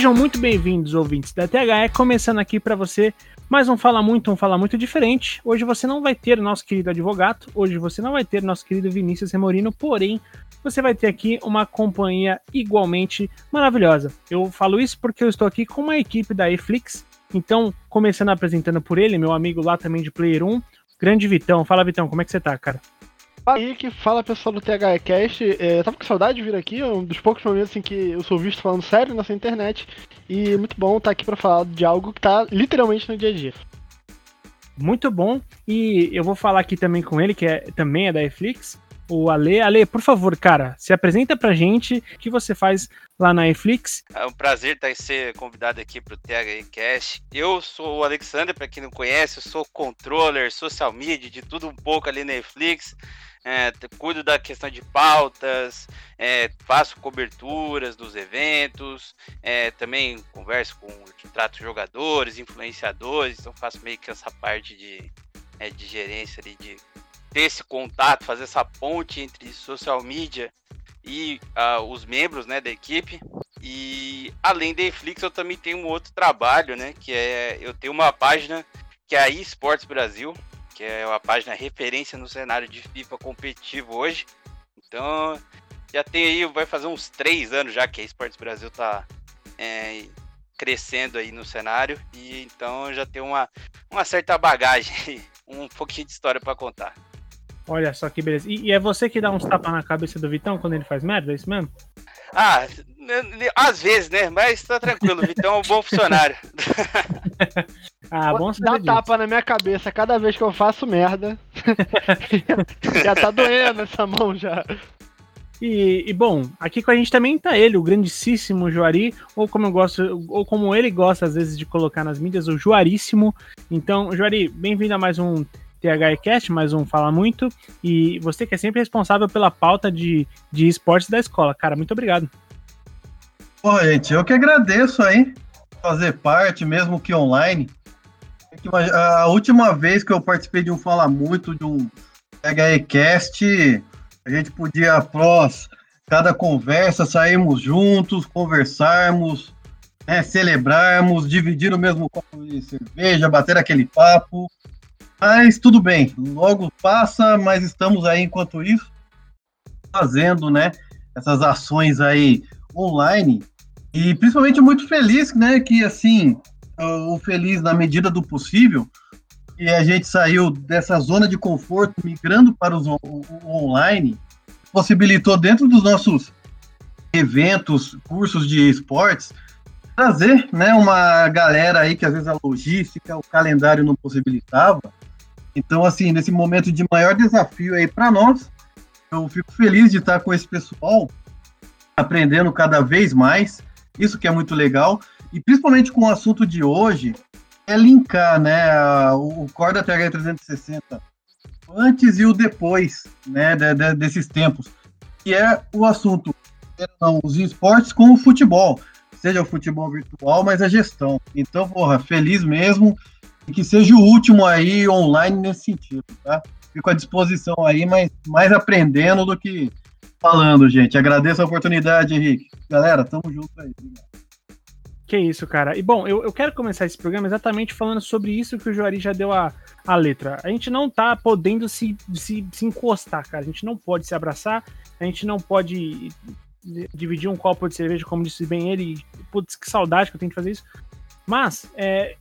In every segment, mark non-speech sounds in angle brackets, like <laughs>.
Sejam muito bem-vindos, ouvintes da THE, começando aqui para você mais um Fala Muito, um Fala Muito diferente. Hoje você não vai ter nosso querido advogado, hoje você não vai ter nosso querido Vinícius Remorino, porém você vai ter aqui uma companhia igualmente maravilhosa. Eu falo isso porque eu estou aqui com uma equipe da Eflix, então começando apresentando por ele, meu amigo lá também de Player 1, grande Vitão. Fala Vitão, como é que você tá, cara? Fala aí que fala pessoal do THCast. É, tava com saudade de vir aqui, é um dos poucos momentos em que eu sou visto falando sério nessa internet. E muito bom estar tá aqui para falar de algo que tá literalmente no dia a dia. Muito bom. E eu vou falar aqui também com ele, que é, também é da Netflix, o Ale. Ale, por favor, cara, se apresenta pra gente o que você faz lá na Netflix. É um prazer estar tá, ser convidado aqui pro THCast. Eu sou o Alexander, para quem não conhece, eu sou controller, social media, de tudo um pouco ali na Netflix é, cuido da questão de pautas, é, faço coberturas dos eventos, é, também converso com, trato jogadores, influenciadores, então faço meio que essa parte de, é, de gerência ali, de ter esse contato, fazer essa ponte entre social media e uh, os membros né, da equipe. E além da Netflix, eu também tenho um outro trabalho, né? Que é eu tenho uma página que é a eSports Brasil, que é uma página referência no cenário de FIFA competitivo hoje. Então, já tem aí, vai fazer uns três anos já que a Esportes Brasil tá é, crescendo aí no cenário. E então já tem uma, uma certa bagagem, <laughs> um pouquinho de história para contar. Olha só que beleza. E, e, é você que dá uns tapas na cabeça do Vitão quando ele faz merda, é isso mesmo? Ah, às vezes, né? Mas tá tranquilo, o Vitão é um bom funcionário. <laughs> Ah, bom Dá disso. tapa na minha cabeça cada vez que eu faço merda. <laughs> já tá doendo essa mão já. E, e, bom, aqui com a gente também tá ele, o grandíssimo Juari, ou como eu gosto, ou como ele gosta às vezes de colocar nas mídias, o Juaríssimo. Então, Juari, bem-vindo a mais um THCast, mais um Fala Muito. E você que é sempre responsável pela pauta de, de esportes da escola. Cara, muito obrigado. Pô, gente, eu que agradeço aí fazer parte, mesmo que online. A última vez que eu participei de um Fala Muito, de um HEcast, a gente podia, após cada conversa, sairmos juntos, conversarmos, né, celebrarmos, dividir o mesmo copo de cerveja, bater aquele papo. Mas tudo bem, logo passa, mas estamos aí enquanto isso fazendo, né, essas ações aí online e principalmente muito feliz, né, que assim o feliz na medida do possível, e a gente saiu dessa zona de conforto migrando para os, online, possibilitou dentro dos nossos eventos, cursos de esportes, trazer né, uma galera aí que às vezes a logística, o calendário não possibilitava. Então, assim, nesse momento de maior desafio aí para nós, eu fico feliz de estar com esse pessoal aprendendo cada vez mais. Isso que é muito legal. E principalmente com o assunto de hoje, é linkar né, o Core da TH 360 antes e o depois né, de, de, desses tempos, que é o assunto os esportes com o futebol, seja o futebol virtual, mas a gestão. Então, porra, feliz mesmo e que seja o último aí online nesse sentido, tá? Fico à disposição aí, mas mais aprendendo do que falando, gente. Agradeço a oportunidade, Henrique. Galera, tamo junto aí. Obrigado. Que isso, cara. E bom, eu, eu quero começar esse programa exatamente falando sobre isso que o Juari já deu a, a letra. A gente não tá podendo se, se, se encostar, cara. A gente não pode se abraçar, a gente não pode dividir um copo de cerveja, como disse bem ele. Putz, que saudade que eu tenho de fazer isso. Mas, é,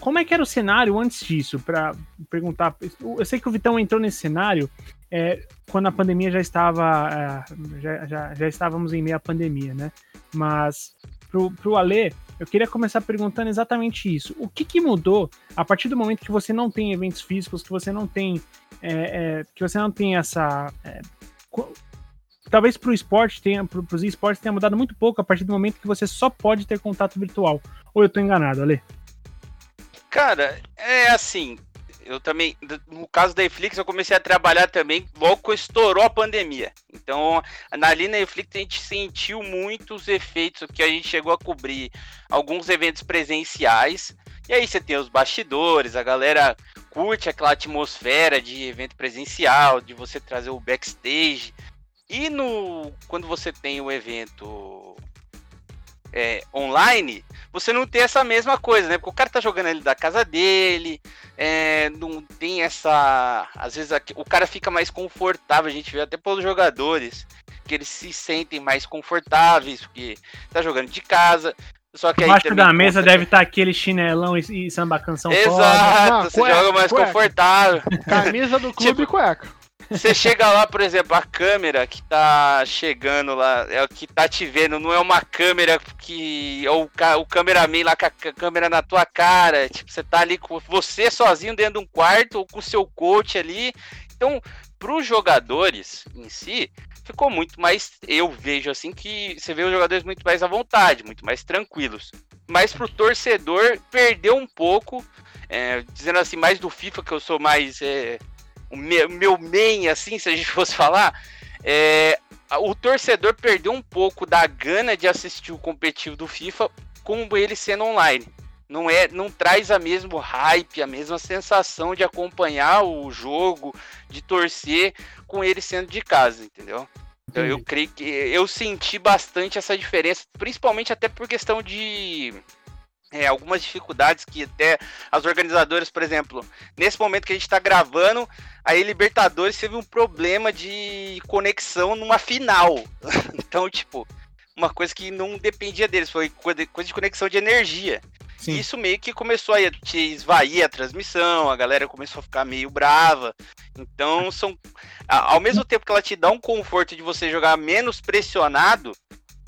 como é que era o cenário antes disso? Para perguntar. Eu sei que o Vitão entrou nesse cenário é, quando a pandemia já estava. É, já, já, já estávamos em meio à pandemia, né? Mas pro, pro Alê, eu queria começar perguntando exatamente isso. O que, que mudou a partir do momento que você não tem eventos físicos, que você não tem. É, é, que você não tem essa. É, talvez para o esporte tenha, para os esportes tenha mudado muito pouco a partir do momento que você só pode ter contato virtual. Ou eu estou enganado, Ale? Cara, é assim, eu também, no caso da Netflix, eu comecei a trabalhar também logo que estourou a pandemia. Então, ali na Netflix a gente sentiu muitos efeitos que a gente chegou a cobrir alguns eventos presenciais. E aí você tem os bastidores, a galera curte aquela atmosfera de evento presencial, de você trazer o backstage. E no quando você tem o evento é, online, você não tem essa mesma coisa, né? Porque o cara tá jogando ali da casa dele, é, não tem essa. Às vezes o cara fica mais confortável, a gente vê até pelos jogadores, que eles se sentem mais confortáveis, porque tá jogando de casa. Só que Embaixo da mesa deve estar tá aquele chinelão e, e samba canção Exato, não, você cueca, joga mais cueca. confortável. Camisa do clube <laughs> tipo, cueca. Você chega lá, por exemplo, a câmera que tá chegando lá, é o que tá te vendo, não é uma câmera que. Ou o, o cameraman lá com a câmera na tua cara. Tipo, você tá ali com você sozinho dentro de um quarto ou com o seu coach ali. Então, pros jogadores em si, ficou muito mais. Eu vejo assim que você vê os jogadores muito mais à vontade, muito mais tranquilos. Mas pro torcedor, perdeu um pouco. É, dizendo assim, mais do FIFA, que eu sou mais. É, o meu, meu main, assim, se a gente <laughs> fosse falar, é, o torcedor perdeu um pouco da gana de assistir o competitivo do FIFA com ele sendo online. Não é, não traz a mesmo hype, a mesma sensação de acompanhar o jogo, de torcer com ele sendo de casa, entendeu? Então eu creio que eu senti bastante essa diferença, principalmente até por questão de é, algumas dificuldades que até as organizadoras, por exemplo, nesse momento que a gente está gravando, aí Libertadores teve um problema de conexão numa final. <laughs> então, tipo, uma coisa que não dependia deles, foi coisa de conexão de energia. Sim. Isso meio que começou a te esvair a transmissão, a galera começou a ficar meio brava. Então, são. Ao mesmo tempo que ela te dá um conforto de você jogar menos pressionado,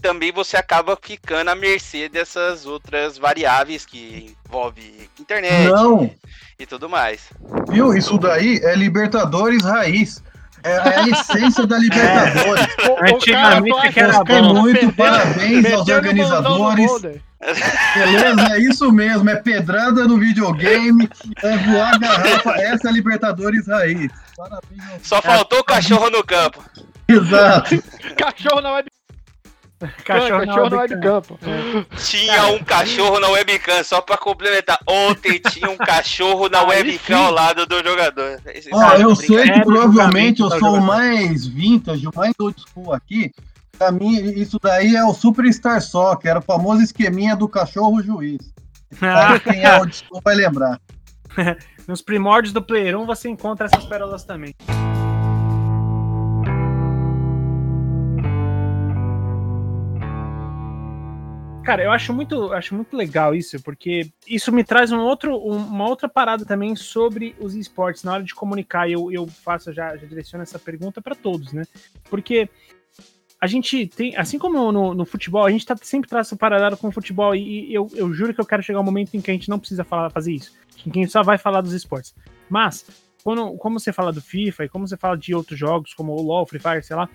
também você acaba ficando à mercê dessas outras variáveis que envolve internet Não. e tudo mais. Viu? Isso daí é Libertadores raiz. É a essência da <laughs> Libertadores. É. Antigamente que era bom. muito parabéns aos organizadores. Beleza? É isso mesmo. É pedrada no videogame, é voar garrafa. Essa é a Libertadores raiz. Parabéns. Só faltou o cachorro no campo. Exato. cachorro na web <laughs> Cachorro, cachorro na webcam. É. Tinha um cachorro na webcam, só pra complementar. Ontem tinha um cachorro na webcam ao lado do jogador. Ó, eu sei que provavelmente eu sou o mais vintage, o mais old school aqui. Pra mim, isso daí é o Superstar Soccer, era o famoso esqueminha do cachorro juiz. Ah. <laughs> Quem é old school vai lembrar. <laughs> Nos primórdios do Player 1 você encontra essas pérolas também. Cara, eu acho muito, acho muito legal isso, porque isso me traz um outro, uma outra parada também sobre os esportes. Na hora de comunicar, eu, eu faço, já, já direciono essa pergunta para todos, né? Porque a gente tem, assim como no, no, futebol, a gente tá, sempre traça paralelo com o futebol, e, e eu, eu juro que eu quero chegar um momento em que a gente não precisa falar, fazer isso, em que a gente só vai falar dos esportes. Mas, quando, como você fala do FIFA e como você fala de outros jogos, como o LoL, Free Fire, sei lá,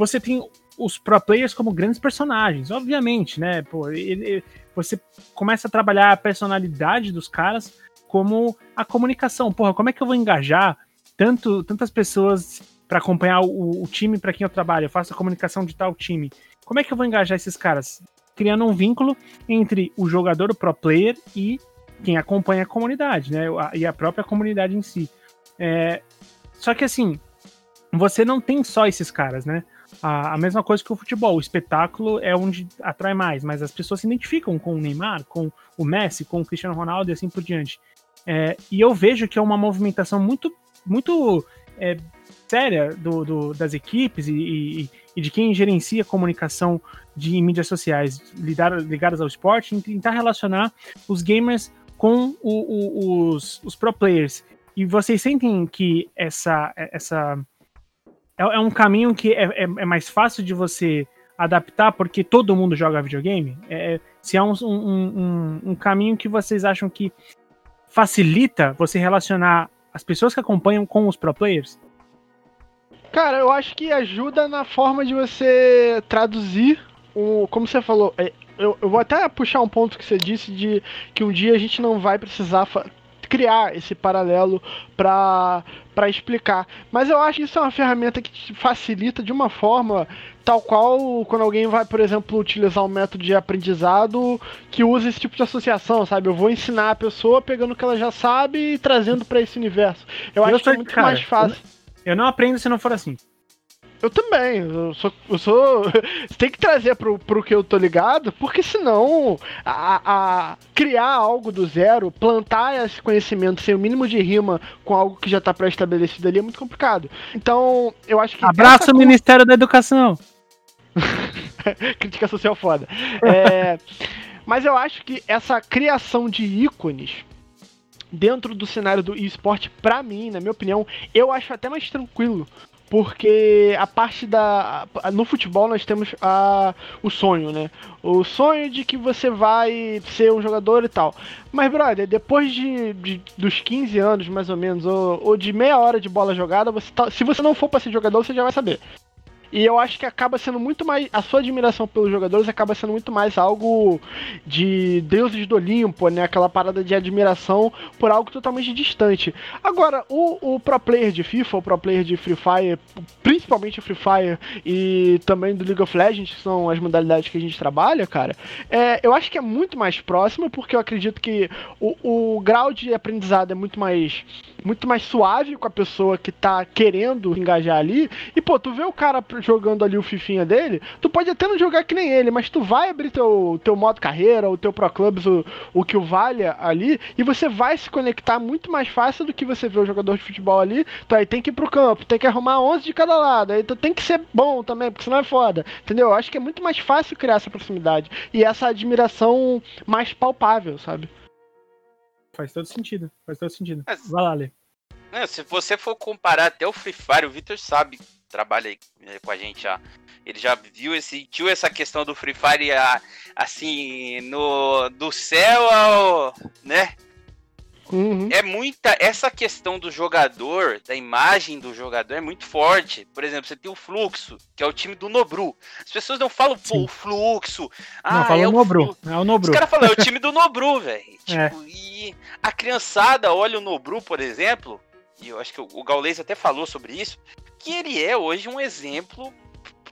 você tem os pro players como grandes personagens, obviamente, né? Pô, ele, você começa a trabalhar a personalidade dos caras como a comunicação. Porra, como é que eu vou engajar tanto, tantas pessoas para acompanhar o, o time para quem eu trabalho? Eu faço a comunicação de tal time. Como é que eu vou engajar esses caras? Criando um vínculo entre o jogador, o pro player e quem acompanha a comunidade, né? E a própria comunidade em si. É, só que assim, você não tem só esses caras, né? A, a, mesma coisa que o futebol, o espetáculo é onde atrai mais, mas as pessoas se identificam com o Neymar, com o Messi, com o Cristiano Ronaldo e assim por diante. É, e eu vejo que é uma movimentação muito, muito é, séria do, do, das equipes e, e, e, de quem gerencia comunicação de mídias sociais ligadas ao esporte em tentar relacionar os gamers com o, o, os, os pro players. E vocês sentem que essa, essa é, é um caminho que é, é, é, mais fácil de você adaptar porque todo mundo joga videogame? É, é se é um, um, um, um caminho que vocês acham que facilita você relacionar as pessoas que acompanham com os pro players? Cara, eu acho que ajuda na forma de você traduzir o. Como você falou, é, eu, eu vou até puxar um ponto que você disse de que um dia a gente não vai precisar criar esse paralelo para explicar. Mas eu acho que isso é uma ferramenta que te facilita de uma forma tal qual quando alguém vai, por exemplo, utilizar um método de aprendizado que usa esse tipo de associação, sabe? Eu vou ensinar a pessoa pegando o que ela já sabe e trazendo para esse universo. Eu, eu acho que é muito cara, mais fácil. Eu não aprendo se não for assim. Eu também. Eu sou. Eu sou você <laughs> tem que trazer pro, pro que eu tô ligado, porque senão a, a, criar algo do zero, plantar esse conhecimento sem o mínimo de rima com algo que já tá pré-estabelecido ali é muito complicado. Então, eu acho que. Abraço, Ministério da Educação! <laughs> Crítica social foda. É, mas eu acho que essa criação de ícones dentro do cenário do esporte, para mim, na minha opinião, eu acho até mais tranquilo. Porque a parte da. No futebol nós temos a, o sonho, né? O sonho de que você vai ser um jogador e tal. Mas, brother, depois de, de dos 15 anos, mais ou menos, ou, ou de meia hora de bola jogada, você tá, se você não for para ser jogador, você já vai saber. E eu acho que acaba sendo muito mais. A sua admiração pelos jogadores acaba sendo muito mais algo de deuses do Olimpo, né? Aquela parada de admiração por algo totalmente distante. Agora, o, o pro player de FIFA, o pro player de Free Fire, principalmente o Free Fire e também do League of Legends, que são as modalidades que a gente trabalha, cara, é, eu acho que é muito mais próximo, porque eu acredito que o, o grau de aprendizado é muito mais muito mais suave com a pessoa que tá querendo engajar ali. E, pô, tu vê o cara jogando ali o fifinha dele, tu pode até não jogar que nem ele, mas tu vai abrir teu, teu modo carreira, o teu Pro Clubs, o, o que o valha ali, e você vai se conectar muito mais fácil do que você vê o jogador de futebol ali. Tu aí tem que ir pro campo, tem que arrumar 11 de cada lado, aí tu tem que ser bom também, porque senão é foda. Entendeu? Eu acho que é muito mais fácil criar essa proximidade e essa admiração mais palpável, sabe? Faz todo sentido, faz todo sentido. Mas, Vai lá, Lê. se você for comparar até o Free Fire, o Victor sabe trabalha eh, com a gente já. Ele já viu esse, sentiu essa questão do Free Fire assim, no do céu ao, né? Uhum. É muita essa questão do jogador, da imagem do jogador é muito forte. Por exemplo, você tem o Fluxo, que é o time do Nobru. As pessoas não falam, pô, o Fluxo. Ah, não, fala é o Nobru. É o Nobru. Os caras falam, é o time do Nobru, <laughs> velho. Tipo, é. e a criançada olha o Nobru, por exemplo, e eu acho que o Gaules até falou sobre isso, que ele é hoje um exemplo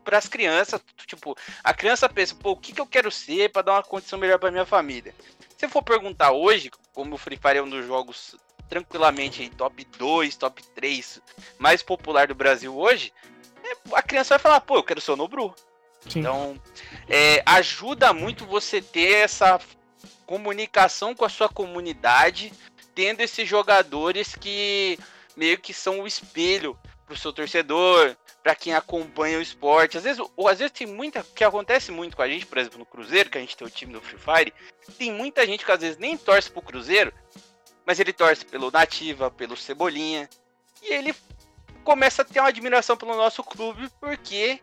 para as crianças. Tipo, a criança pensa, pô, o que, que eu quero ser para dar uma condição melhor para minha família? Se for perguntar hoje, como o Free Fire é um dos jogos tranquilamente top 2, top 3 mais popular do Brasil hoje, é, a criança vai falar, pô, eu quero ser o Nobru. Sim. Então, é, ajuda muito você ter essa comunicação com a sua comunidade, tendo esses jogadores que meio que são o espelho pro seu torcedor, para quem acompanha o esporte. Às vezes, ou às vezes tem muita que acontece muito com a gente, por exemplo, no Cruzeiro, que a gente tem o time do Free Fire, tem muita gente que às vezes nem torce pro Cruzeiro, mas ele torce pelo Nativa, pelo Cebolinha, e ele começa a ter uma admiração pelo nosso clube porque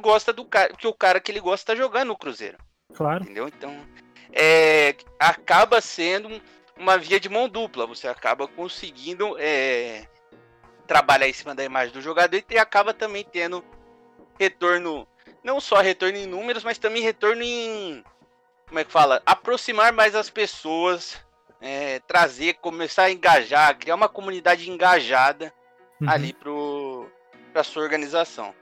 gosta do cara, que o cara que ele gosta tá jogando no Cruzeiro. Claro. Entendeu? Então, é, acaba sendo uma via de mão dupla. Você acaba conseguindo é, trabalhar em cima da imagem do jogador e acaba também tendo retorno, não só retorno em números, mas também retorno em. Como é que fala? Aproximar mais as pessoas, é, trazer, começar a engajar, criar uma comunidade engajada uhum. ali para sua organização.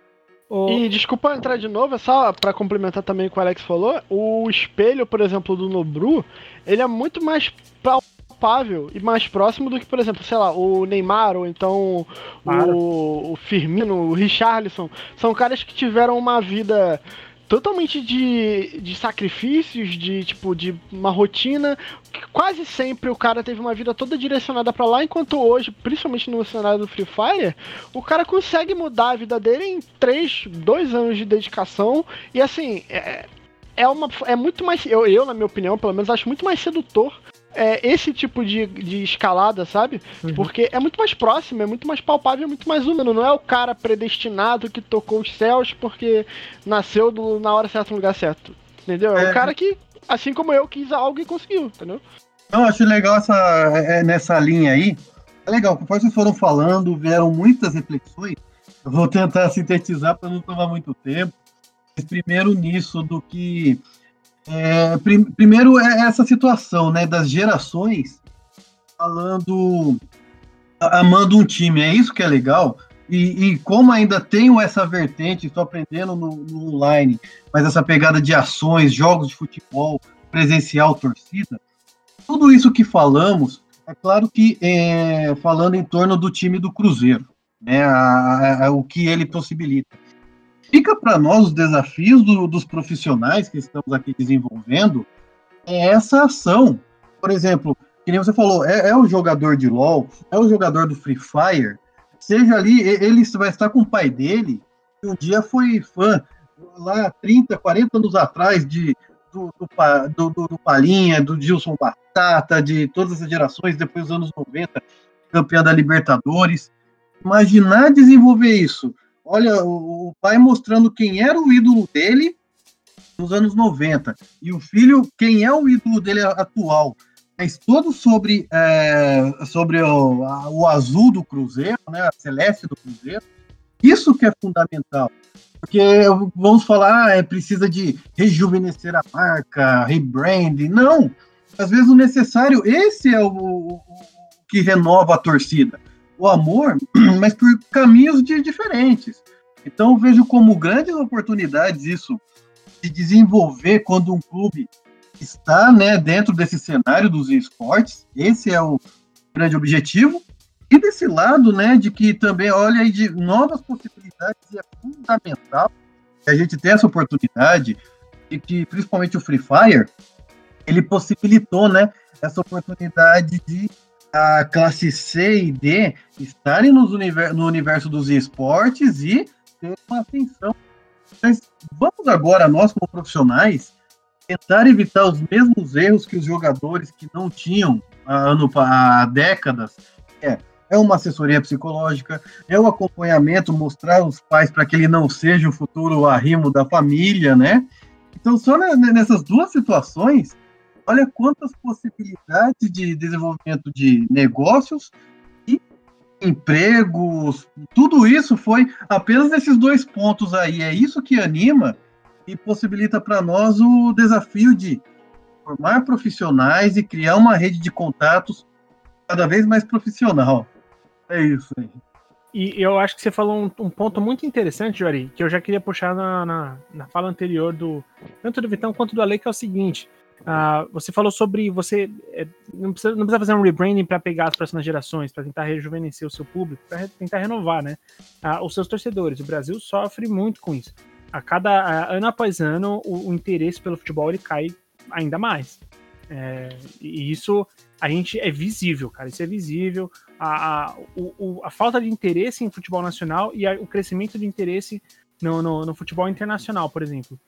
E desculpa entrar de novo, é só para complementar também o que o Alex falou, o espelho, por exemplo, do Nobru, ele é muito mais palpável e mais próximo do que, por exemplo, sei lá, o Neymar ou então o, o Firmino, o Richarlison. São caras que tiveram uma vida totalmente de, de sacrifícios, de tipo, de uma rotina. Quase sempre o cara teve uma vida toda direcionada para lá, enquanto hoje, principalmente no cenário do Free Fire, o cara consegue mudar a vida dele em 3, 2 anos de dedicação. E assim, é, é, uma, é muito mais. Eu, eu, na minha opinião, pelo menos, acho muito mais sedutor é, esse tipo de, de escalada, sabe? Uhum. Porque é muito mais próximo, é muito mais palpável, é muito mais humano. Não é o cara predestinado que tocou os céus porque nasceu do, na hora certa no lugar certo. Entendeu? É, é o cara que, assim como eu, quis algo e conseguiu, entendeu? Não, acho legal essa, é, é, nessa linha aí. É legal, conforme vocês foram falando, vieram muitas reflexões. Eu vou tentar <laughs> sintetizar para não tomar muito tempo. Primeiro nisso do que é, prim, primeiro é essa situação, né, das gerações falando, amando um time, é isso que é legal. E, e como ainda tenho essa vertente, estou aprendendo no, no, online, mas essa pegada de ações, jogos de futebol, presencial, torcida, tudo isso que falamos, é claro que é, falando em torno do time do Cruzeiro, né, a, a, a, o que ele possibilita. Fica para nós os desafios do, dos profissionais que estamos aqui desenvolvendo é essa ação. Por exemplo, que nem você falou, é, é o jogador de LoL, é o jogador do Free Fire, seja ali, ele vai estar com o pai dele, que um dia foi fã, lá 30, 40 anos atrás, de, do, do, do, do Palinha, do Gilson Batata, de todas essas gerações, depois dos anos 90, campeão da Libertadores. Imaginar desenvolver isso. Olha, o, pai mostrando quem era o ídolo dele nos anos 90 e o filho, quem é o ídolo dele atual. Mas todo sobre, é, sobre o, a, o azul do Cruzeiro, né, a celeste do Cruzeiro. Isso que é fundamental. Porque vamos falar, ah, é, precisa de rejuvenescer a marca, rebranding. Não! Às vezes o necessário, esse é o, o que renova a torcida. O amor, <clears throat> mas por caminhos de, diferentes. Então vejo como grandes oportunidades isso de desenvolver quando um clube está né, dentro desse cenário dos esportes. Esse é o grande objetivo. E desse lado, né, de que também olha aí de novas possibilidades é fundamental que a gente tenha essa oportunidade e que principalmente o Free Fire ele possibilitou, né, essa oportunidade de a classe C e D estarem nos univer no universo dos esportes e ter uma atenção. Mas vamos agora, nós como profissionais, tentar evitar os mesmos erros que os jogadores que não tinham há, ano, há décadas. É, é uma assessoria psicológica, é o acompanhamento, mostrar os pais para que ele não seja o futuro arrimo da família, né? Então, só nessas duas situações, olha quantas possibilidades de desenvolvimento de negócios e empregos, tudo isso foi apenas nesses dois pontos aí. É isso que anima e possibilita para nós o desafio de formar profissionais e criar uma rede de contatos cada vez mais profissional. É isso aí. E eu acho que você falou um, um, ponto muito interessante, Jori, que eu já queria puxar na, na, na, fala anterior do tanto do Vitão quanto do Ale, que é o seguinte: uh, você falou sobre você é, não, precisa, não precisa fazer um rebranding para pegar as próximas gerações, para tentar rejuvenescer o seu público, para tentar renovar, né? Uh, os seus torcedores. O Brasil sofre muito com isso. A cada ano após ano, o, o interesse pelo futebol ele cai ainda mais. É, e isso a gente é visível, cara. Isso é visível. A, a, o, a falta de interesse em futebol nacional e a, o crescimento de interesse no, no, no, futebol internacional, por exemplo.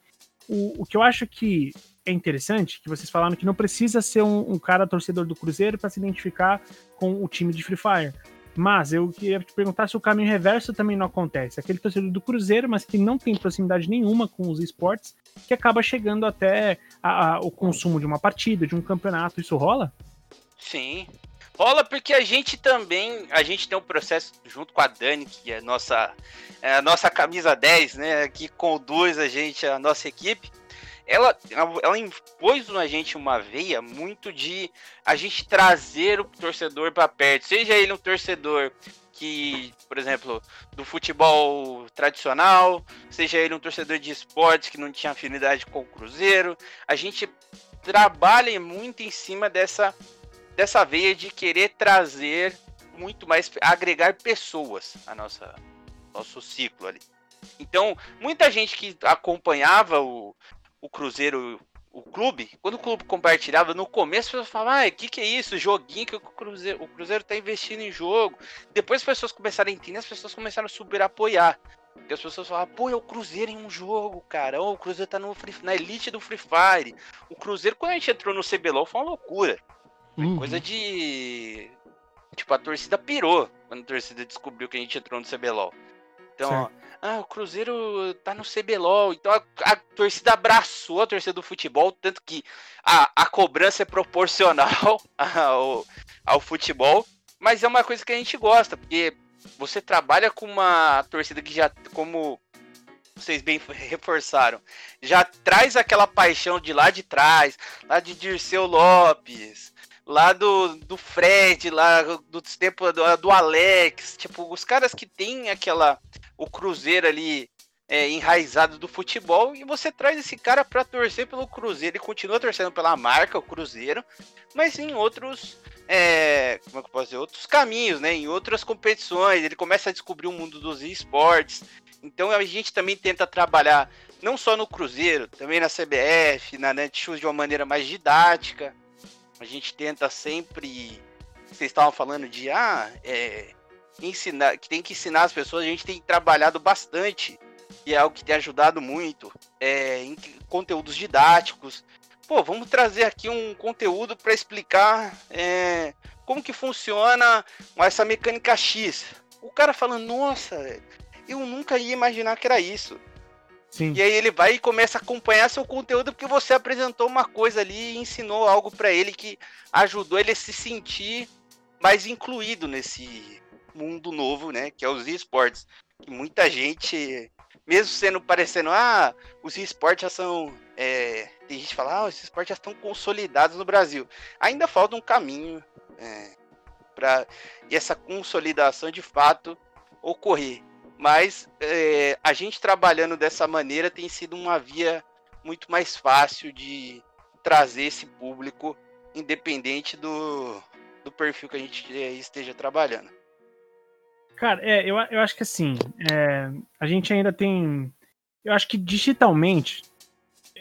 O, o que eu acho que é interessante, que vocês falaram que não precisa ser um, um cara torcedor do Cruzeiro para se identificar com o time de Free Fire. Mas eu queria te perguntar se o caminho reverso também não acontece. Aquele torcedor do Cruzeiro, mas que não tem proximidade nenhuma com os esportes, que acaba chegando até a, a, o consumo de uma partida, de um campeonato. Isso rola? Sim. Rola porque a gente também, a gente tem um processo junto com a Dani, que é a nossa, é a nossa camisa 10, né, que conduz a gente, a nossa equipe. Ela, ela impôs na gente uma veia muito de a gente trazer o torcedor para perto, seja ele um torcedor que, por exemplo, do futebol tradicional, seja ele um torcedor de esportes que não tinha afinidade com o Cruzeiro, a gente trabalha muito em cima dessa dessa veia de querer trazer muito mais, agregar pessoas a nossa nosso ciclo ali. Então, muita gente que acompanhava o, o Cruzeiro, o clube, quando o clube compartilhava no começo, as pessoas falavam: ah, o que, que é isso? Joguinho que o Cruzeiro, o Cruzeiro tá investindo em jogo. Depois as pessoas começaram a entender, as pessoas começaram a subir a apoiar. Porque as pessoas falavam, pô, é o Cruzeiro em um jogo, cara. Oh, o Cruzeiro tá no free, na elite do Free Fire. O Cruzeiro, quando a gente entrou no CBLOL, foi uma loucura. Foi uhum. coisa de. Tipo, a torcida pirou quando a torcida descobriu que a gente entrou no CBLOL. Então, ó, ah, o Cruzeiro tá no CBLOL. Então a, a, torcida abraçou a torcida do futebol, tanto que a, a cobrança é proporcional <laughs> ao, ao futebol. Mas é uma coisa que a gente gosta, porque você trabalha com uma torcida que já, como vocês bem <laughs> reforçaram, já traz aquela paixão de lá de trás, lá de Dirceu Lopes, lá do, do Fred, lá dos tempos do, do Alex, tipo, os caras que tem aquela. O Cruzeiro ali é, enraizado do futebol e você traz esse cara para torcer pelo Cruzeiro. Ele continua torcendo pela marca, o Cruzeiro, mas em outros. É, como é que eu posso dizer? Outros caminhos, né? Em outras competições. Ele começa a descobrir o mundo dos esportes. Então a gente também tenta trabalhar não só no Cruzeiro, também na CBF, na Netshoes de uma maneira mais didática. A gente tenta sempre. Vocês estavam falando de ah, é, ensinar, que tem que ensinar as pessoas, a gente tem trabalhado bastante, e é algo que tem ajudado muito, é, em conteúdos didáticos. Pô, vamos trazer aqui um conteúdo para explicar é, como que funciona essa mecânica X. O cara falando, nossa, eu nunca ia imaginar que era isso. Sim. E aí ele vai e começa a acompanhar seu conteúdo porque você apresentou uma coisa ali e ensinou algo para ele que ajudou ele a se sentir mais incluído nesse mundo novo, né? Que é os esportes. Muita gente, mesmo sendo parecendo, ah, os esportes já são. É... tem gente que fala, ah, os esportes já estão consolidados no Brasil. Ainda falta um caminho é, para essa consolidação de fato ocorrer. Mas é, a gente trabalhando dessa maneira tem sido uma via muito mais fácil de trazer esse público, independente do, do perfil que a gente é, esteja trabalhando. Cara, é, eu, eu acho que assim, é, a gente ainda tem. Eu acho que digitalmente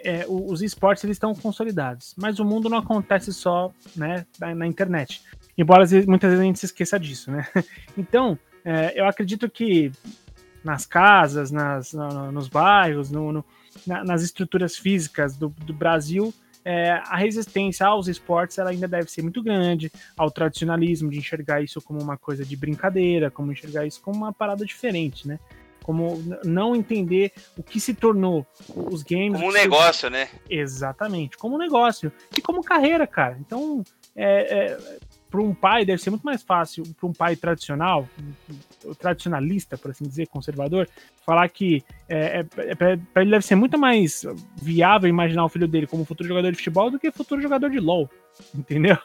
é, os esportes eles estão consolidados, mas o mundo não acontece só né, na, na internet. Embora muitas vezes a gente se esqueça disso, né? <laughs> Então, é, eu acredito que nas casas, nas, no, nos bairros, no, no, na, nas estruturas físicas do, do Brasil, é, a resistência aos esportes ela ainda deve ser muito grande, ao tradicionalismo, de enxergar isso como uma coisa de brincadeira, como enxergar isso como uma parada diferente, né? Como não entender o que se tornou os games. Como um negócio, né? Exatamente, como um negócio. E como carreira, cara. Então, é, é, para um pai deve ser muito mais fácil para um pai tradicional, tradicionalista, por assim dizer, conservador, falar que é, é, é para ele deve ser muito mais viável imaginar o filho dele como futuro jogador de futebol do que futuro jogador de LoL, <laughs> entendeu?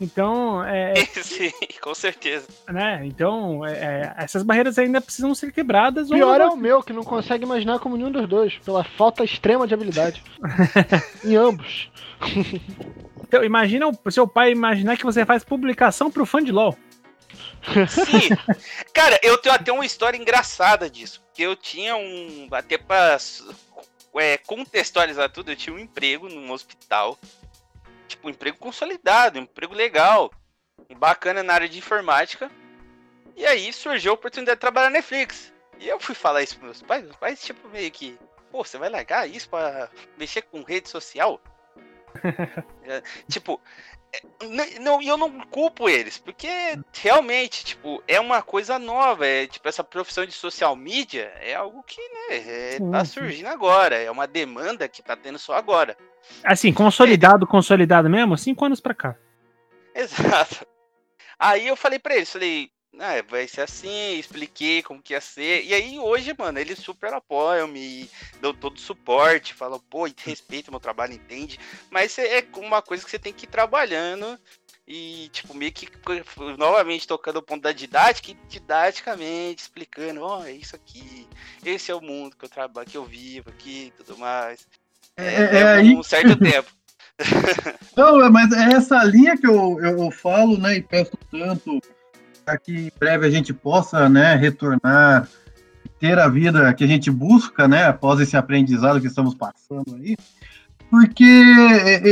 então, é, <laughs> sim, com certeza. Né? Então, é, é, essas barreiras ainda precisam ser quebradas. Pior é o meu que não consegue imaginar como nenhum dos dois, pela falta extrema de habilidade <laughs> em ambos. Então, imagina o seu pai imaginar que você faz publicação pro fã de LOL. Sim. Cara, eu tenho até uma história engraçada disso. Que eu tinha um. Até pra é, contextualizar tudo, eu tinha um emprego num hospital. Tipo, um emprego consolidado, um emprego legal. Bacana na área de informática. E aí surgiu a oportunidade de trabalhar na Netflix. E eu fui falar isso pros meus pais. Meus pais, tipo, meio que. Pô, você vai largar isso pra mexer com rede social? <laughs> É, tipo, é, não, eu não culpo eles, porque realmente, tipo, é uma coisa nova, é tipo essa profissão de social media é algo que, né, é, tá surgindo agora, é uma demanda que tá tendo só agora. Assim, consolidado, é. consolidado mesmo, cinco anos pra cá. Exato. Aí eu falei pra eles, falei, ah, vai ser assim, expliquei como que ia ser. E aí hoje, mano, eles super apoiam, me dão todo o suporte, falam, pô, respeita o meu trabalho, entende. Mas é uma coisa que você tem que ir trabalhando e, tipo, meio que novamente tocando o ponto da didática e didaticamente explicando, ó, oh, é isso aqui, esse é o mundo que eu trabalho, que eu vivo aqui e tudo mais. É, é, é um certo <laughs> tempo. Não, mas é essa linha que eu, eu falo, né, e peço tanto que em breve a gente possa né, retornar, ter a vida que a gente busca, né, após esse aprendizado que estamos passando aí. Porque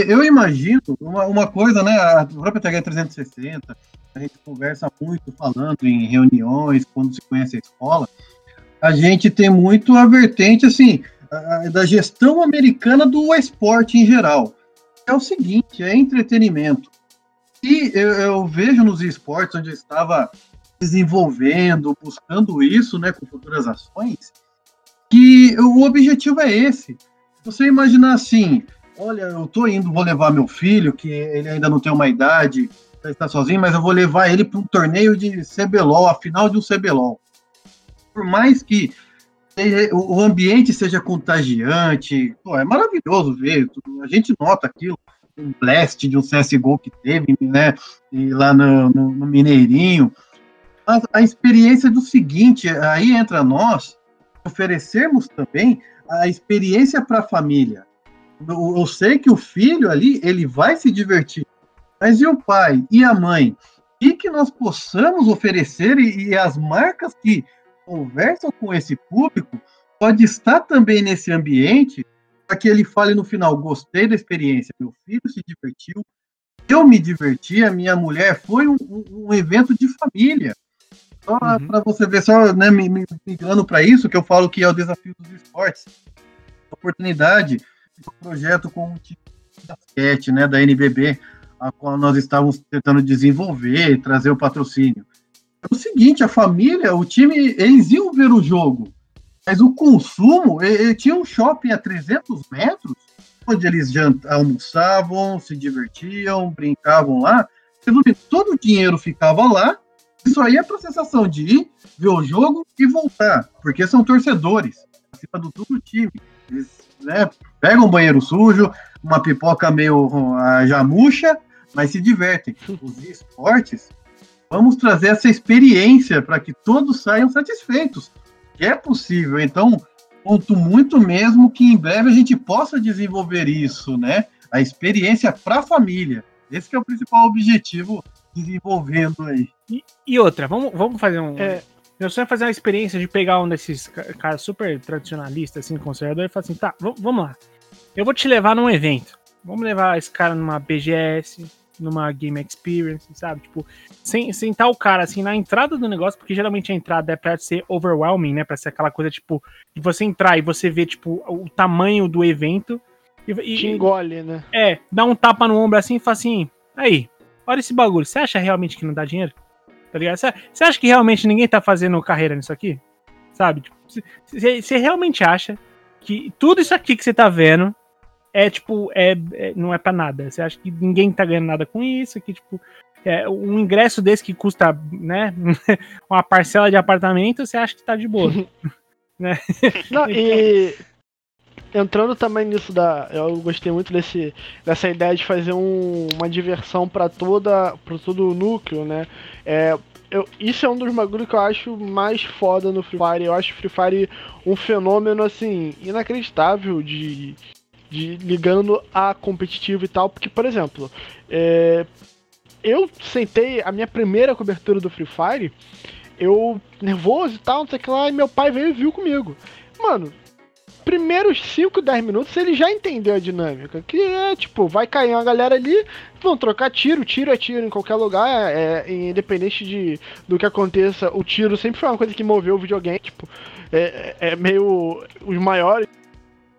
eu imagino uma, uma coisa, né, a própria TH 360, a gente conversa muito falando em reuniões, quando se conhece a escola, a gente tem muito a vertente, assim, da gestão americana do esporte em geral. É o seguinte, é entretenimento. E eu, eu vejo nos esportes onde eu estava desenvolvendo, buscando isso, né, com futuras ações, que o objetivo é esse. Você imaginar assim, olha, eu tô indo, vou levar meu filho, que ele ainda não tem uma idade, para estar sozinho, mas eu vou levar ele para um torneio de CBLOL, a final de um CBLOL. Por mais que o ambiente seja contagiante, pô, é maravilhoso ver, a gente nota aquilo um blast de um CSGO que teve, né? E lá no, no, no Mineirinho. A, a, experiência do seguinte, aí entra nós oferecermos também a experiência para a família. Eu, eu sei que o filho ali, ele vai se divertir, mas e o pai e a mãe? E que nós possamos oferecer e, e as marcas que conversam com esse público pode estar também nesse ambiente para que ele fale no final: gostei da experiência, meu filho se divertiu, eu me diverti, a minha mulher foi um, um evento de família. Só uhum. para você ver, só né, me, me migrando para isso, que eu falo que é o desafio dos esportes. Oportunidade, um projeto com o time de basquete, né, da NBB, a qual nós estávamos tentando desenvolver e trazer o patrocínio. É o seguinte, a família, o time, eles iam ver o jogo, mas o consumo, ele, tinha um shopping a 300 metros, onde eles almoçavam, se divertiam, brincavam lá. Resumindo, todo o dinheiro ficava lá, isso aí é para a sensação de ir, ver o jogo e voltar, porque são torcedores, acima do tudo time. Eles né, pegam um banheiro sujo, uma pipoca meio uh, já murcha, mas se divertem. Os esportes, vamos trazer essa experiência para que todos saiam satisfeitos. Que é possível. Então, conto muito mesmo que em breve a gente possa desenvolver isso, né? A experiência para a família. Esse é o principal objetivo desenvolvendo aí. E, e, outra, vamos, vamos fazer um. É, meu sonho é fazer uma experiência de pegar um desses caras super tradicionalistas, assim, conservador, e falar assim: tá, vamos lá. Eu vou te levar num evento. Vamos levar esse cara numa BGS, numa Game Experience, sabe? Tipo, sem, sentar o cara assim na entrada do negócio, porque geralmente a entrada é pra ser overwhelming, né? Pra ser aquela coisa, tipo, de você entrar e você ver, tipo, o tamanho do evento. E, e, Te engole, né? É, dá um tapa no ombro assim e fala assim: aí, olha esse bagulho, você acha realmente que não dá dinheiro? Tá ligado? Você acha que realmente ninguém tá fazendo carreira nisso aqui? Sabe? Você tipo, realmente acha que tudo isso aqui que você tá vendo é tipo, é, é, não é para nada. Você acha que ninguém tá ganhando nada com isso, que tipo, é, um ingresso desse que custa, né, <laughs> uma parcela de apartamento, você acha que tá de boa. <laughs> né? Não, <laughs> e entrando também nisso da, eu gostei muito desse dessa ideia de fazer um, uma diversão para toda, para todo o núcleo, né? É, eu, isso é um dos bagulhos que eu acho mais foda no Free Fire. Eu acho o Free Fire um fenômeno assim inacreditável de de ligando a competitivo e tal, porque, por exemplo, é, eu sentei a minha primeira cobertura do Free Fire, eu nervoso e tal, não sei o que lá, e meu pai veio e viu comigo. Mano, primeiros 5, 10 minutos ele já entendeu a dinâmica. Que é tipo, vai cair uma galera ali, vão trocar tiro, tiro é tiro em qualquer lugar, é, é, independente de, do que aconteça, o tiro sempre foi uma coisa que moveu o videogame, tipo, é, é meio os maiores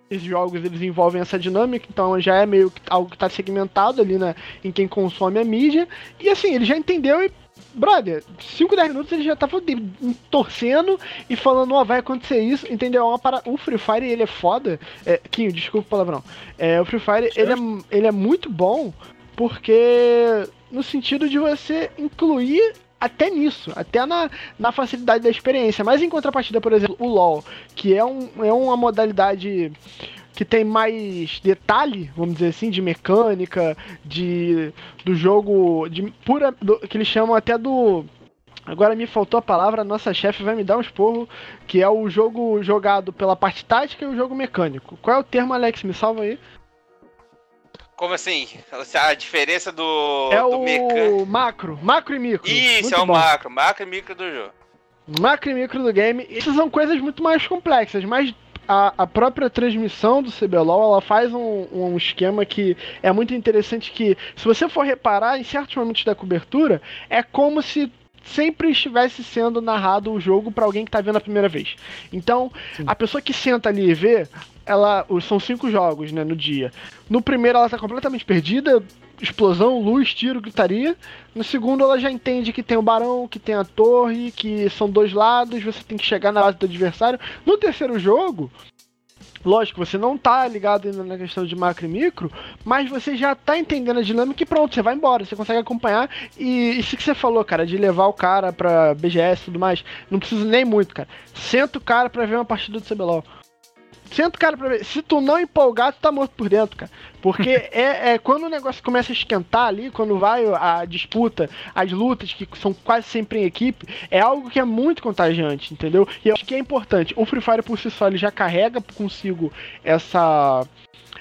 esses jogos eles envolvem essa dinâmica, então já é meio que algo que está segmentado ali né, em quem consome a mídia. E assim, ele já entendeu e, brother, 5, 10 minutos ele já tava torcendo e falando, ó, oh, vai acontecer isso, entendeu? É uma para... O Free Fire ele é foda. É, desculpa o palavrão. É, o Free Fire ele é, ele é muito bom porque no sentido de você incluir até nisso, até na, na facilidade da experiência. Mas em contrapartida, por exemplo, o LoL, que é, um, é uma modalidade que tem mais detalhe, vamos dizer assim, de mecânica, de do jogo, de pura, do, que eles chamam até do Agora me faltou a palavra, nossa chefe vai me dar um esporro, que é o jogo jogado pela parte tática e o jogo mecânico. Qual é o termo, Alex? Me salva aí. Como assim? A diferença do. É do o meca... macro. Macro e micro. Isso, muito é o bom. macro. Macro e micro do jogo. Macro e micro do game. Essas são coisas muito mais complexas, mas a, a própria transmissão do CBLOL ela faz um, um esquema que é muito interessante que, se você for reparar, em certos momentos da cobertura, é como se sempre estivesse sendo narrado o jogo para alguém que tá vendo a primeira vez. Então, Sim. a pessoa que senta ali e vê, ela são cinco jogos, né, no dia. No primeiro ela tá completamente perdida, explosão, luz, tiro, gritaria. No segundo ela já entende que tem o barão, que tem a torre, que são dois lados, você tem que chegar na base do adversário. No terceiro jogo, Lógico, você não tá ligado ainda na questão de macro e micro, mas você já tá entendendo a dinâmica e pronto, você vai embora, você consegue acompanhar. E isso que você falou, cara, de levar o cara pra BGS e tudo mais, não precisa nem muito, cara. Senta o cara pra ver uma partida do CBLOL. Senta o cara pra ver. Se tu não empolgar, tu tá morto por dentro, cara. Porque <laughs> é, é, quando o negócio começa a esquentar ali, quando vai a disputa, as lutas, que são quase sempre em equipe, é algo que é muito contagiante, entendeu? E eu acho que é importante. O Free Fire por si só ele já carrega consigo essa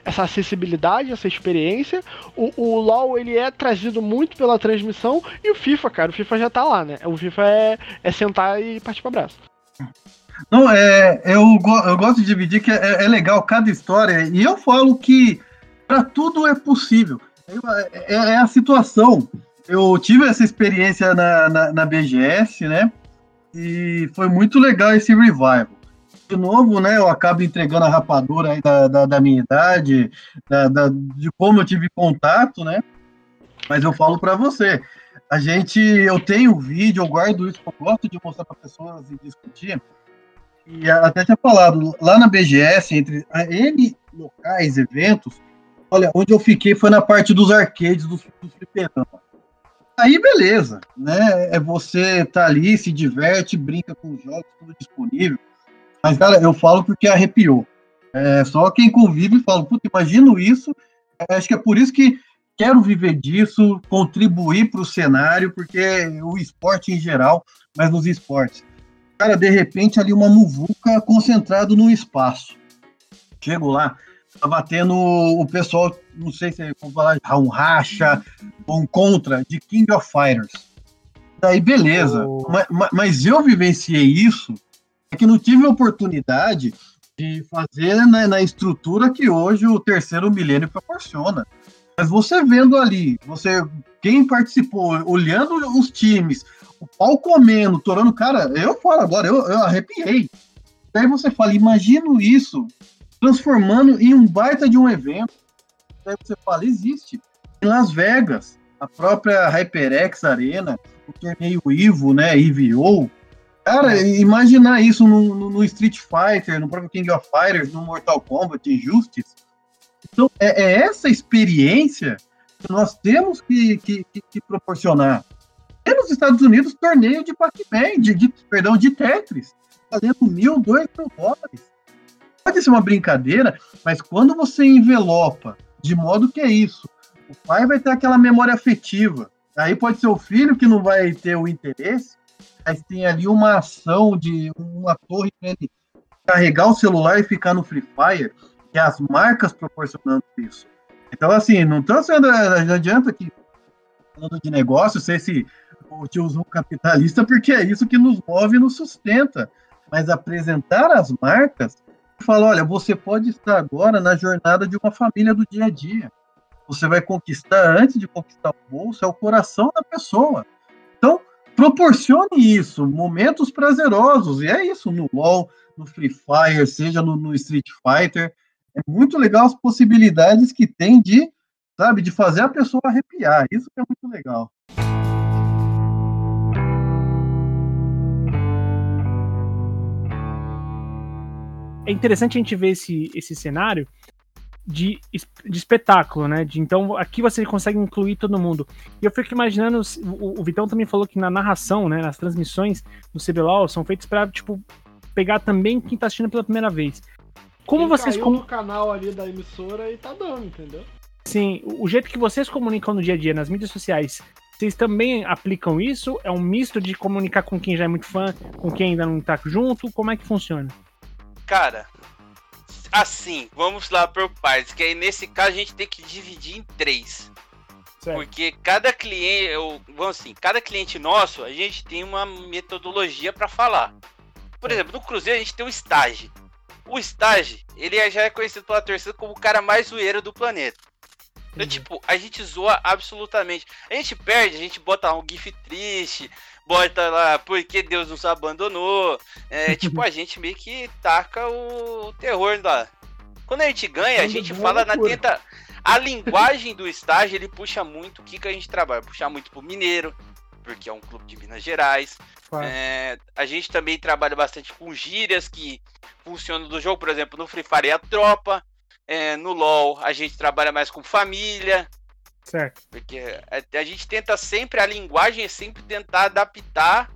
essa acessibilidade, essa experiência. O, o LoL ele é trazido muito pela transmissão e o FIFA, cara, o FIFA já tá lá, né? O FIFA é, é sentar e partir para abraço. Não, é, eu, eu gosto de dividir que é, é legal cada história, e eu falo que para tudo é possível. É, é, a situação. Eu tive essa experiência na, na, na, BGS, né? E foi muito legal esse revival. De novo, né? Eu acabo entregando a rapadura aí da, da, da minha idade, da, da, de como eu tive contato, né? Mas eu falo para você, a gente, eu tenho vídeo, eu guardo isso, eu gosto de mostrar para pessoas e discutir. E até tinha falado, lá na BGS, entre N locais, eventos, olha, onde eu fiquei foi na parte dos arcades, dos, dos. Aí, beleza, né? É você tá ali, se diverte, brinca com os jogos, tudo disponível. Mas, cara, eu falo porque arrepiou. É, só quem convive fala, puta, imagino isso. Acho que é por isso que quero viver disso, contribuir para o cenário, porque o esporte em geral, mas nos esportes. Cara, de repente ali uma muvuca concentrado no espaço. Chego lá, tá batendo o pessoal, não sei se é como falar, um racha, um contra, de King of Fighters. Daí, beleza. Oh. Mas, mas, eu vivenciei isso, é que não tive oportunidade de fazer né, na estrutura que hoje o terceiro milênio proporciona. Mas você vendo ali, você quem participou, olhando os times, o pau comendo, torando, cara, eu falo agora, eu, eu arrepiei. Daí você fala, imagino isso transformando em um baita de um evento. Daí você fala, existe. Em Las Vegas, a própria HyperX Arena, o torneio Ivo, né, EVO. Cara, imaginar isso no, no, no, Street Fighter, no próprio King of Fighters, no Mortal Kombat, Injustice, então, é, é essa experiência que nós temos que, que, que, proporcionar. E nos Estados Unidos, torneio de Pac-Man, de, de, perdão, de Tetris, valendo mil, dois mil dólares. Pode ser uma brincadeira, mas quando você envelopa de modo que é isso, o pai vai ter aquela memória afetiva. Aí pode ser o filho que não vai ter o interesse, mas tem ali uma ação de uma torre para ele carregar o celular e ficar no Free Fire que as marcas proporcionando isso. Então, assim, não estou sendo. Não adianta que falando de negócio ser esse o tiozão capitalista, porque é isso que nos move e nos sustenta. Mas apresentar as marcas e falar: olha, você pode estar agora na jornada de uma família do dia a dia. Você vai conquistar, antes de conquistar o bolso, é o coração da pessoa. Então, proporcione isso, momentos prazerosos. E é isso no LoL, no Free Fire, seja no, no Street Fighter é muito legal as possibilidades que tem de, sabe, de fazer a pessoa arrepiar. Isso que é muito legal. É interessante a gente ver esse, esse cenário de, de espetáculo, né? De, então aqui você consegue incluir todo mundo. E eu fico imaginando, o, o Vitão também falou que na narração, né, nas transmissões do CBLOL são feitas para tipo pegar também quem está assistindo pela primeira vez. Como Quem vocês como canal ali da emissora e tá dando, entendeu? Sim, o jeito que vocês comunicam no dia a dia nas mídias sociais, vocês também aplicam isso? É um misto de comunicar com quem já é muito fã, com quem ainda não tá junto? Como é que funciona? Cara, assim, vamos lá por partes, que aí nesse caso a gente tem que dividir em três. Certo. Porque cada cliente, eu, vamos assim, cada cliente nosso, a gente tem uma metodologia para falar. Por exemplo, no Cruzeiro a gente tem o estágio. O Stage, ele já é conhecido pela torcida como o cara mais zoeiro do planeta. Então, uhum. tipo, a gente zoa absolutamente. A gente perde, a gente bota um gif triste, bota lá porque Deus nos abandonou. É, <laughs> tipo, a gente meio que taca o terror lá. Quando a gente ganha, a gente fala na tenta. A linguagem do estágio, ele puxa muito o que, que a gente trabalha. Puxa muito pro mineiro, porque é um clube de Minas Gerais. É, a gente também trabalha bastante com gírias que funcionam do jogo, por exemplo, no Free Fire é a tropa, é, no LoL a gente trabalha mais com família. Certo. Porque a, a gente tenta sempre, a linguagem é sempre tentar adaptar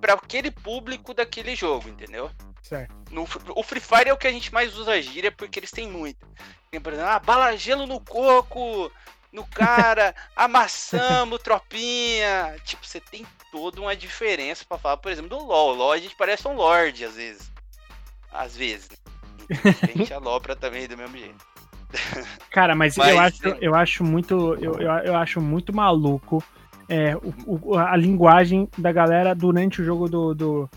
para aquele público daquele jogo, entendeu? Certo. No, o Free Fire é o que a gente mais usa gíria porque eles têm muito. Tem, por exemplo, ah, bala gelo no coco, no cara, <laughs> amassamos, tropinha. Tipo, você tem toda uma diferença para falar, por exemplo, do LoL. LoL a gente parece um Lorde às vezes. Às vezes. Né? A gente <laughs> alopra também do mesmo jeito. Cara, mas, mas eu, acho, eu acho muito. Eu, eu, eu acho muito maluco é, o, o, a linguagem da galera durante o jogo do, do,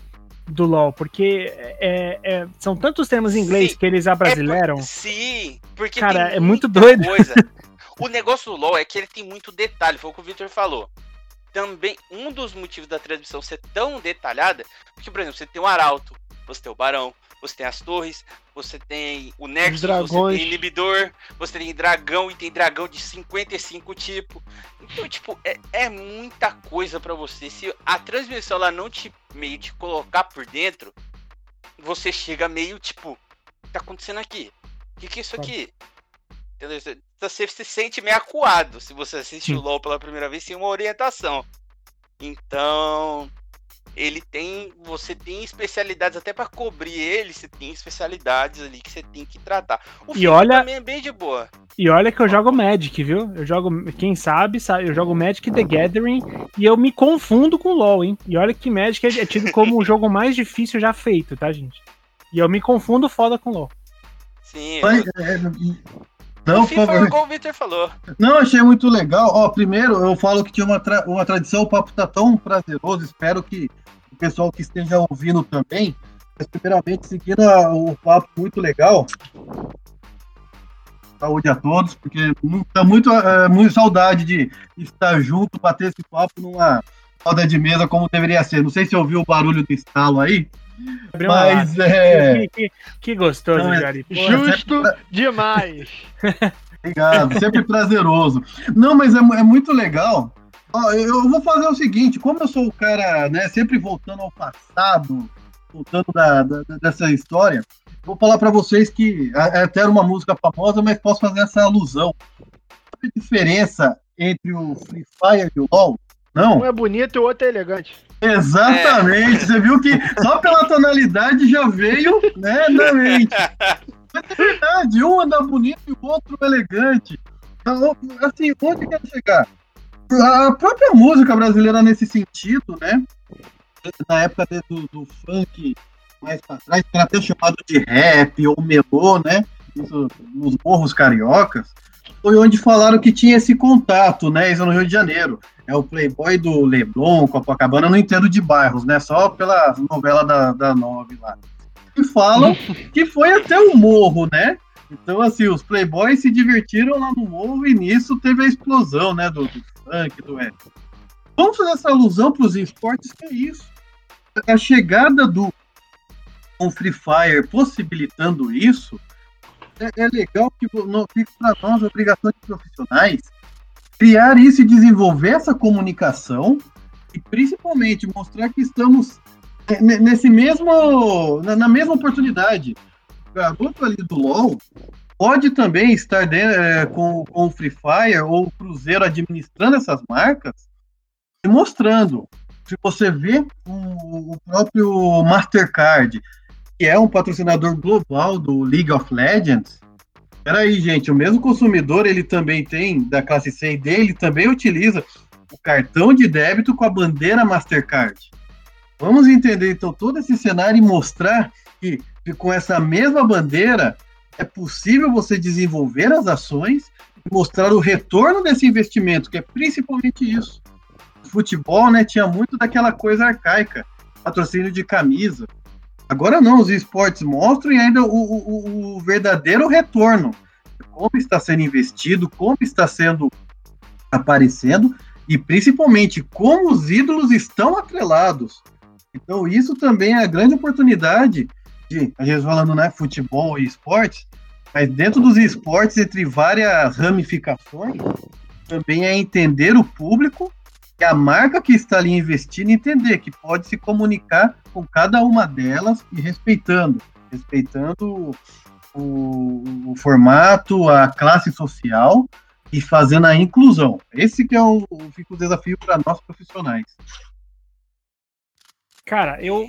do LoL, porque é, é, são tantos termos em inglês Sim, que eles abrasileiram. É por- sim, porque Cara, tem é muito doido. Coisa. <laughs> O negócio do LoL é que ele tem muito detalhe, foi o que o Victor falou. Também, um dos motivos da transmissão ser tão detalhada, porque, por exemplo, você tem o Arauto, você tem o Barão, você tem as torres, você tem o Nexus, você tem inibidor, você tem dragão e tem dragão de 55 tipos. Então, tipo, é, é muita coisa pra você. Se a transmissão lá não te meio te colocar por dentro, você chega meio tipo, o que tá acontecendo aqui? O que, que é isso aqui? Entendeu? Você, você se sente meio acuado se você assiste o. LoL pela primeira vez sem uma orientação. Então, ele tem. Você tem especialidades até pra cobrir ele, você tem especialidades ali que você tem que tratar. O E olha- também é bem de boa. E olha que eu jogo Magic, viu? Eu jogo, quem sabe, sabe, eu jogo Magic The Gathering e eu me confundo com LoL, hein? E olha que Magic é é tido como o jogo mais difícil já feito, tá, gente? E eu me confundo foda com LoL. Sim. O não, é favor. igual o Victor falou. Não, achei muito legal. Ó, primeiro, eu falo que tinha uma, tra- uma tradição, o papo tá tão prazeroso, espero que o pessoal que esteja ouvindo também, mas primeiramente, seguindo o papo muito legal. Saúde a todos, porque tá muito, é, muito saudade de estar junto, bater esse papo numa roda de mesa como deveria ser. Não sei se ouviu o barulho do estalo aí, Abriu mas é. <laughs> Que, que- gostoso, Não, é- Jari. Pô, Justo demais. <laughs> Obrigado, sempre prazeroso. Não, mas é, é muito legal. Ó, eu vou fazer o seguinte, como eu sou o cara, né, sempre voltando ao passado, voltando da, da- dessa história, vou falar pra vocês que é até era uma música famosa, mas posso fazer essa alusão. A diferença entre o Free Fire e o LoL? Não? Um é bonito e o outro é elegante. Exatamente. Você viu que só pela tonalidade já veio, né, na mente. Mas é verdade, um anda bonito e o outro elegante. Então, Assim, onde quer chegar? A própria música brasileira nesse sentido, né? Na época do, do funk mais pra trás, que era até chamado de rap ou melô, né? Isso, nos morros cariocas, foi onde falaram que tinha esse contato, né? Isso no Rio de Janeiro. É o Playboy do Leblon, Copacabana, não entendo de bairros, né? Só pela novela da, da Nove lá. E falam <laughs> que foi até o morro, né? Então, assim, os Playboys se divertiram lá no morro e nisso teve a explosão, né? Do, do funk, do rap. Vamos fazer essa alusão para os esportes, que é isso. A chegada do com Free Fire possibilitando isso, é, é legal que não fica para nós a obrigação de profissionais criar isso e desenvolver essa comunicação e principalmente mostrar que estamos é, ne- nesse mesmo na, na mesma oportunidade. O garoto ali do LoL pode também estar de- é, com, com o Free Fire ou o Cruzeiro administrando essas marcas e mostrando. Se você vê o, o próprio Mastercard, que é um patrocinador global do League of Legends, Peraí, gente, o mesmo consumidor, ele também tem, da classe C e D, ele também utiliza o cartão de débito com a bandeira Mastercard. Vamos entender, então, todo esse cenário e mostrar que, que com essa mesma bandeira é possível você desenvolver as ações e mostrar o retorno desse investimento, que é principalmente isso. O futebol, né, tinha muito daquela coisa arcaica, patrocínio de camisa. Agora não, os esportes mostram e ainda o, o- o verdadeiro retorno. Como está sendo investido, como está sendo aparecendo e principalmente como os ídolos estão atrelados. Então isso também é a grande oportunidade de, a gente falando, né, futebol e esportes, mas dentro dos esportes, entre várias ramificações, também é entender o público e a marca que está ali investindo entender que pode se comunicar com cada uma delas e respeitando, respeitando o, o formato, a classe social e fazendo a inclusão. Esse que é o, fica o desafio para nós profissionais. Cara, eu.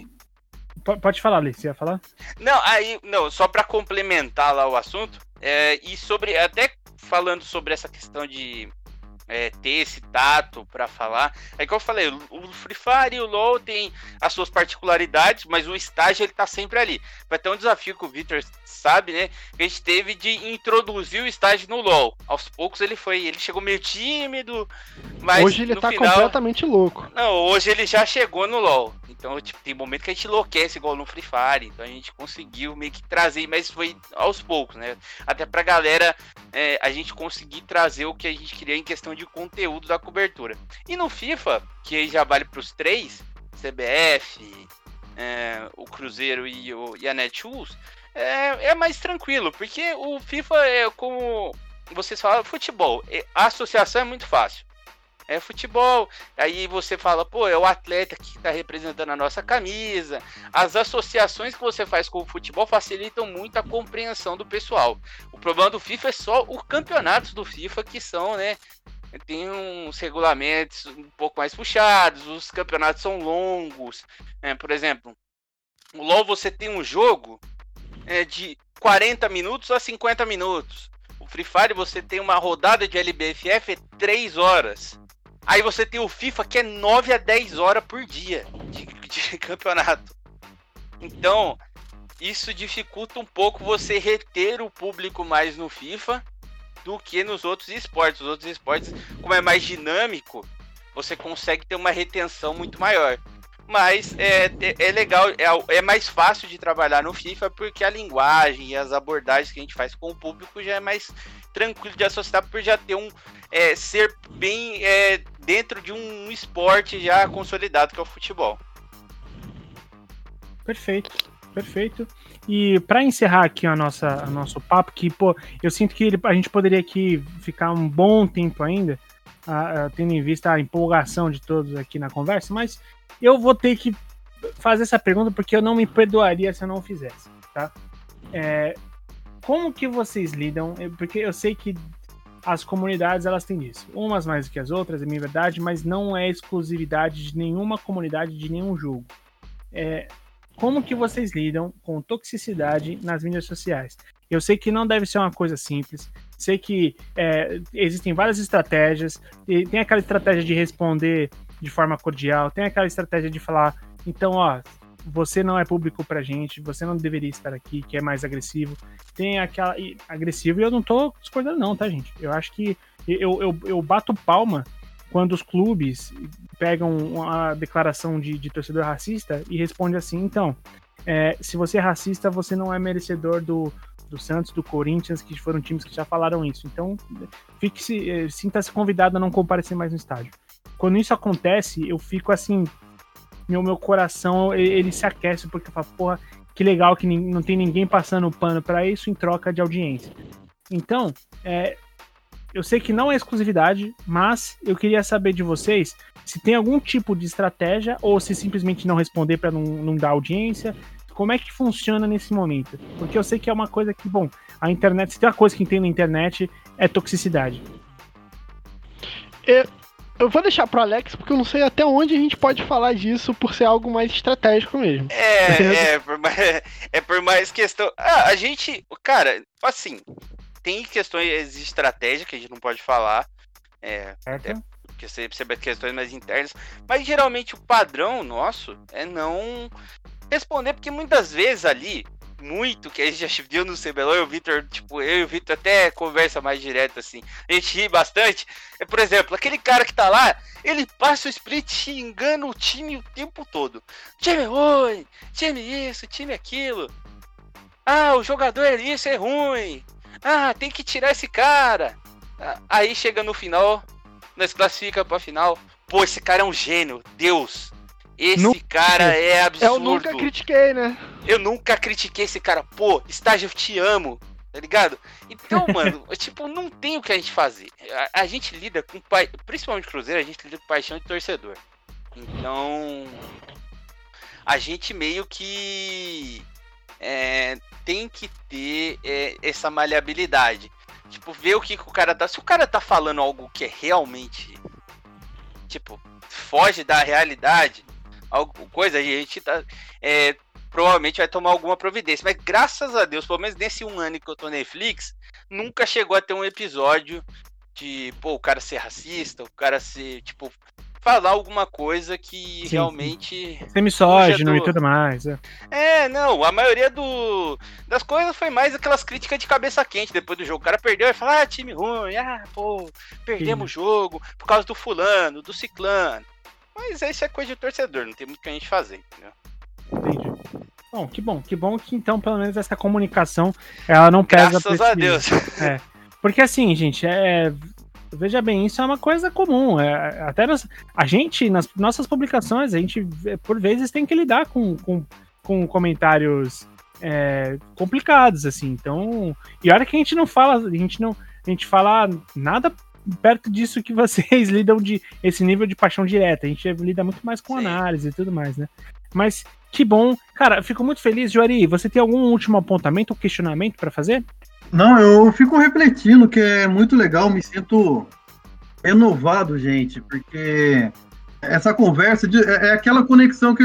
P- Pode falar, Alice, você ia falar? Não, aí, não, só para complementar lá o assunto, é, e sobre, até falando sobre essa questão de é, ter esse tato para falar, é que eu falei, o- Free Fire e o LoL tem as suas particularidades, mas o estágio ele tá sempre ali. Vai ter um desafio que o Victor sabe, né, que a gente teve de introduzir o estágio no LoL. Aos poucos ele foi, ele chegou meio tímido, Mas hoje ele tá final- completamente louco. Não, hoje ele já chegou no LoL. Então, tipo, tem momento que a gente enlouquece igual no Free Fire. Então a gente conseguiu meio que trazer, mas foi aos poucos, né? Até pra galera é, a gente conseguir trazer o que a gente queria em questão de conteúdo da cobertura. E no FIFA, que já vale pros três, CBF, é, o Cruzeiro e, o, e a Netshoes, é, é mais tranquilo, porque o FIFA é como vocês falam, futebol. A associação é muito fácil. É futebol, aí você fala, pô, é o atleta que está representando a nossa camisa. As associações que você faz com o futebol facilitam muito a compreensão do pessoal. O problema do FIFA é só os campeonatos do FIFA que são, né? Tem uns regulamentos um pouco mais puxados, os campeonatos são longos. né? por exemplo, o LoL você tem um jogo é, de 40 minutos a 50 minutos. O Free Fire você tem uma rodada de LBFF é 3 horas. Aí você tem o FIFA que é 9 a 10 horas por dia de, de <laughs> campeonato. Então, isso dificulta um pouco você reter o público mais no FIFA do que nos outros esportes. Os outros esportes, como é mais dinâmico, você consegue ter uma retenção muito maior. Mas é, é legal, é, é mais fácil de trabalhar no FIFA porque a linguagem e as abordagens que a gente faz com o público já é mais tranquilo de associar por já ter um é, ser bem é, dentro de um esporte já consolidado que é o futebol. Perfeito, perfeito. E para encerrar aqui a nossa, o nosso papo, que pô, eu sinto que ele- a gente poderia aqui ficar um bom tempo ainda, ah, ah, tendo em vista a empolgação de todos aqui na conversa, mas eu vou ter que fazer essa pergunta porque eu não me perdoaria se eu não fizesse, tá? É, como que vocês lidam? Eu- Porque eu sei que as comunidades elas têm isso, umas mais do que as outras, é minha verdade, mas não é exclusividade de nenhuma comunidade de nenhum jogo. É, como que vocês lidam com toxicidade nas mídias sociais? Eu sei que não deve ser uma coisa simples. Sei que é, existem várias estratégias. Tem aquela estratégia de responder de forma cordial, tem aquela estratégia de falar, então, ó, você não é público pra gente, você não deveria estar aqui, que é mais agressivo. Tem aquela. e- agressivo e eu não tô discordando, não, tá, gente? Eu acho que eu, eu, eu bato palma quando os clubes pegam uma declaração de, de torcedor racista e responde assim, então, é, se você é racista, você não é merecedor do, do Santos, do Corinthians, que foram times que já falaram isso. Então, fique-se, eh, sinta-se convidado a não comparecer mais no estádio. Quando isso acontece, eu fico assim, meu, meu coração, ele, se aquece, porque eu falo, porra, que legal que não tem ninguém passando pano para isso em troca de audiência. Então, é, eu sei que não é exclusividade, mas eu queria saber de vocês se tem algum tipo de estratégia ou se simplesmente não responder para não, não dar audiência. Como é que funciona nesse momento? Porque eu sei que é uma coisa que, bom, a internet, se tem uma coisa que tem na internet, é toxicidade. Eu vou deixar pro Alex, porque eu não sei até onde a gente pode falar disso por ser algo mais estratégico mesmo. É, é, por mais, <laughs> é por mais questão. Ah, a gente, cara, assim, tem questões de estratégia que a gente não pode falar. É, Certo? porque você percebe questões mais internas, mas geralmente o padrão nosso é não responder, porque muitas vezes ali, muito que a gente já <laughs> viu no CBLOL, e o Vitor, tipo, eu e o Vitor até conversa mais direto assim, a gente ri bastante, é, por exemplo, aquele cara que tá lá, ele passa o split xingando o time o tempo todo, time ruim, time isso, time aquilo, ah, o jogador é isso, é ruim, ah, tem que tirar esse cara, Ah, aí chega no final, nós classifica pra final. Pô, esse cara é um gênio, Deus. Esse Nu- cara é absurdo. Eu nunca critiquei, né? Eu nunca critiquei esse cara. Pô, estágio, eu te amo. Tá ligado? Então, <laughs> mano, tipo, não tem o que a gente fazer. A, a gente lida com pai, principalmente Cruzeiro, a gente lida com paixão de torcedor. Então, a gente meio que é, tem que ter é, essa maleabilidade. Tipo, ver o que, que o cara tá. Se o cara tá falando algo que é realmente. Tipo, foge da realidade, algo, coisa, a gente tá. É, provavelmente vai tomar alguma providência. Mas graças a Deus, pelo menos nesse um ano que eu tô na Netflix, nunca chegou a ter um episódio de, pô, o cara ser racista, o cara ser, tipo, falar alguma coisa que sim, realmente. Ser misógino do... e tudo mais. É. é, não, a maioria do, das coisas foi mais aquelas críticas de cabeça quente depois do jogo. O cara perdeu e fala, ah, time ruim, ah, pô, perdemos o jogo por causa do fulano, do ciclano. Mas isso é coisa de torcedor, não tem muito o que a gente fazer, entendeu? Entendi. Bom, que bom, que bom que então pelo menos essa comunicação ela não pesa. Graças a Deus. É. Porque assim, gente, é, veja bem, isso é uma coisa comum. É, até nas, a gente, nas nossas publicações, a gente, por vezes, tem que lidar com, com, com comentários é, complicados, assim. Então, e olha que a gente não fala, a gente não, a gente fala nada perto disso que <laughs> vocês lidam de esse nível de paixão direta. A gente lida muito mais com análise e tudo mais, né? Mas que bom. Cara, fico muito feliz. Juari, você tem algum último apontamento ou questionamento para fazer? Não, eu fico refletindo que é muito legal, me sinto renovado, gente, porque essa conversa de, é, é aquela conexão que,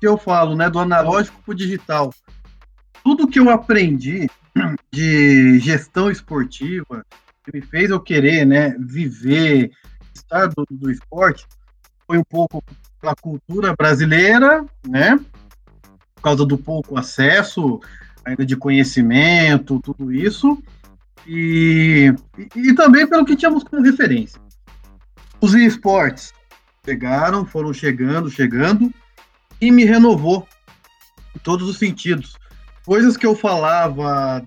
que eu falo, né, do analógico para o digital. Tudo que eu aprendi <clears throat> de gestão esportiva, que me fez eu querer, né, viver, estar do, do esporte, foi um pouco pela cultura brasileira, né, por causa do pouco acesso, ainda de conhecimento, tudo isso, e, e, e também pelo que tínhamos como referência. Os esportes chegaram, foram chegando, chegando, e me renovou em todos os sentidos. Coisas que eu falava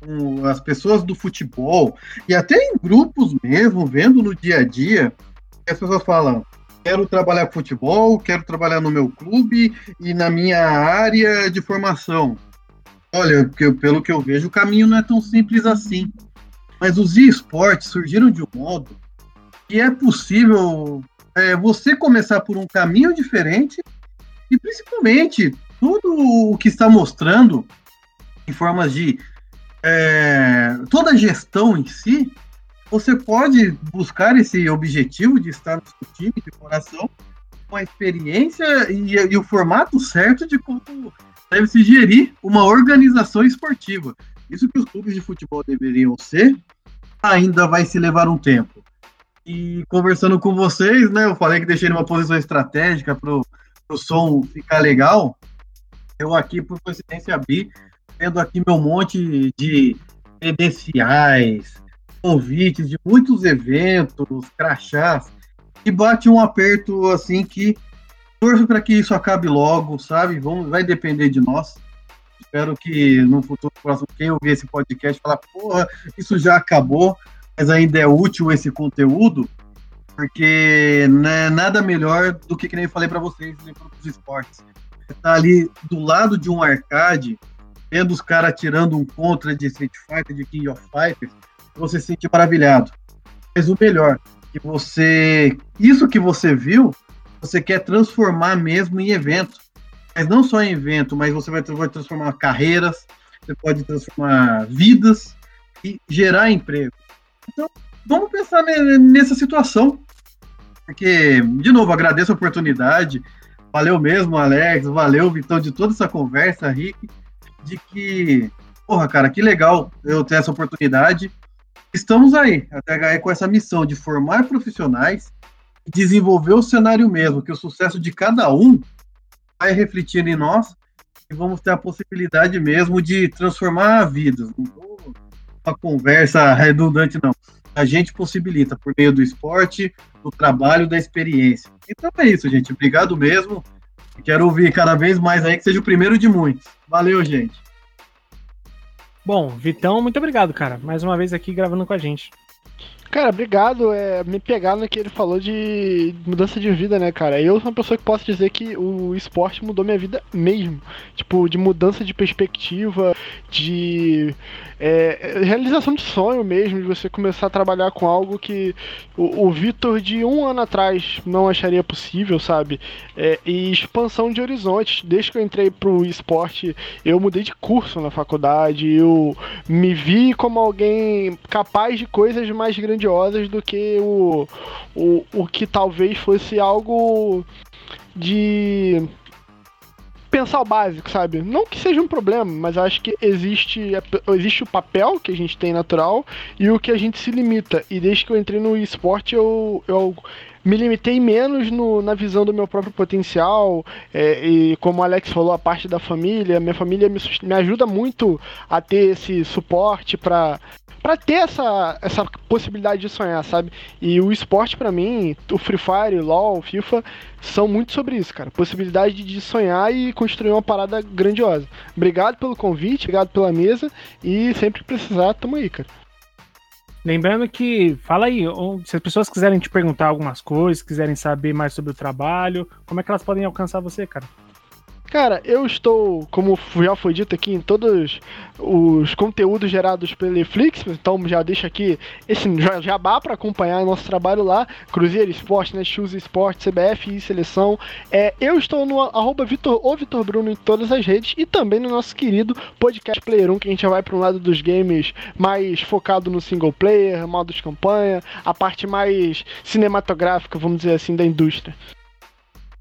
com as pessoas do futebol, e até em grupos mesmo, vendo no dia a dia, as pessoas falam, quero trabalhar com futebol, quero trabalhar no meu clube e na minha área de formação. Olha, pelo que eu vejo, o caminho não é tão simples assim. Mas os esportes surgiram de um modo que é possível é, você começar por um caminho diferente e principalmente tudo o que está mostrando em formas de é, toda a gestão em si, você pode buscar esse objetivo de estar no seu time de coração com a experiência e, e o formato certo de como deve se gerir uma organização esportiva. Isso que os clubes de futebol deveriam ser, ainda vai se levar um tempo. E conversando com vocês, né, eu falei que deixei uma posição estratégica para o som ficar legal. Eu aqui, por coincidência, abri, vendo aqui meu monte de credenciais, convites de muitos eventos, crachás, e bate um aperto assim que torço para que isso acabe logo, sabe? Vamos, vai depender de nós. Espero que no futuro próximo, quem ouvir esse podcast, falar, porra, isso já acabou, mas ainda é útil esse conteúdo, porque né, nada melhor do que, que nem eu falei para vocês, dos esportes. Você tá ali do lado de um arcade, vendo os caras tirando um contra de Street Fighter, de King of Fighters, você se sente maravilhado. Mas o melhor, que você. Isso que você viu, você quer transformar mesmo em evento. Mas não só em evento, mas você vai, vai transformar carreiras, você pode transformar vidas e gerar emprego. Então, vamos pensar nessa situação. Porque, de novo, agradeço a oportunidade. Valeu mesmo, Alex. Valeu, Vitão, de toda essa conversa, Rick. De que, porra, cara, que legal eu ter essa oportunidade. Estamos aí, a THE, com essa missão de formar profissionais desenvolver o cenário mesmo, que o sucesso de cada um vai refletir em nós e vamos ter a possibilidade mesmo de transformar vidas. Não uma conversa redundante, não. A gente possibilita por meio do esporte, do trabalho, da experiência. Então é isso, gente. Obrigado mesmo. Quero ouvir cada vez mais aí que seja o primeiro de muitos. Valeu, gente. Bom, Vitão, muito obrigado, cara. Mais uma vez aqui gravando com a gente. Cara, obrigado. É, me pegar no que ele falou de mudança de vida, né, cara? Eu sou uma pessoa que posso dizer que o esporte mudou minha vida mesmo. Tipo, de mudança de perspectiva, de é, realização de sonho mesmo, de você começar a trabalhar com algo que o, o Vitor de um ano atrás não acharia possível, sabe? É, e expansão de horizontes. Desde que eu entrei pro esporte, eu mudei de curso na faculdade, eu me vi como alguém capaz de coisas mais grandes grandiosas do que o, o, o que talvez fosse algo de pensar o básico, sabe? Não que seja um problema, mas acho que existe, existe o papel que a gente tem natural e o que a gente se limita. E desde que eu entrei no esporte, eu, eu me limitei menos no, na visão do meu próprio potencial. É, e como o Alex falou, a parte da família, minha família me, me ajuda muito a ter esse suporte para para ter essa, essa possibilidade de sonhar, sabe? E o esporte para mim, o Free Fire, o LoL, o FIFA, são muito sobre isso, cara. Possibilidade de sonhar e construir uma parada grandiosa. Obrigado pelo convite, obrigado pela mesa e sempre que precisar, tamo aí, cara. Lembrando que, fala aí, se as pessoas quiserem te perguntar algumas coisas, quiserem saber mais sobre o trabalho, como é que elas podem alcançar você, cara? Cara, eu estou, como já foi dito aqui, em todos os conteúdos gerados pelo Netflix, então já deixo aqui esse jabá para acompanhar nosso trabalho lá, Cruzeiro Esporte, né, Shoes Esporte, CBF e Seleção. É, eu estou no arroba Vitor, ou Vitor Bruno em todas as redes e também no nosso querido podcast Player 1, que a gente já vai para um lado dos games mais focado no single player, modo de campanha, a parte mais cinematográfica, vamos dizer assim, da indústria.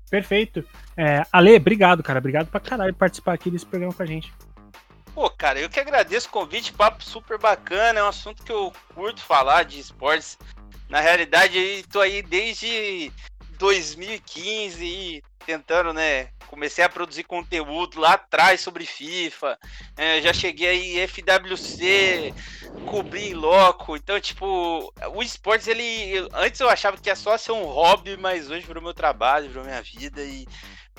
Perfeito. É, Ale, obrigado, cara. Obrigado pra caralho por participar aqui desse programa com a gente. Pô, cara, eu que agradeço o convite, papo super bacana. É um assunto que eu curto falar de esportes. Na realidade, eu tô aí desde 2015 e tentando, né? Comecei a produzir conteúdo lá atrás sobre FIFA. É, já cheguei aí FWC, cobri loco. Então, tipo, o esportes, ele. Antes eu achava que ia só ser um hobby, mas hoje virou meu trabalho, virou minha vida. E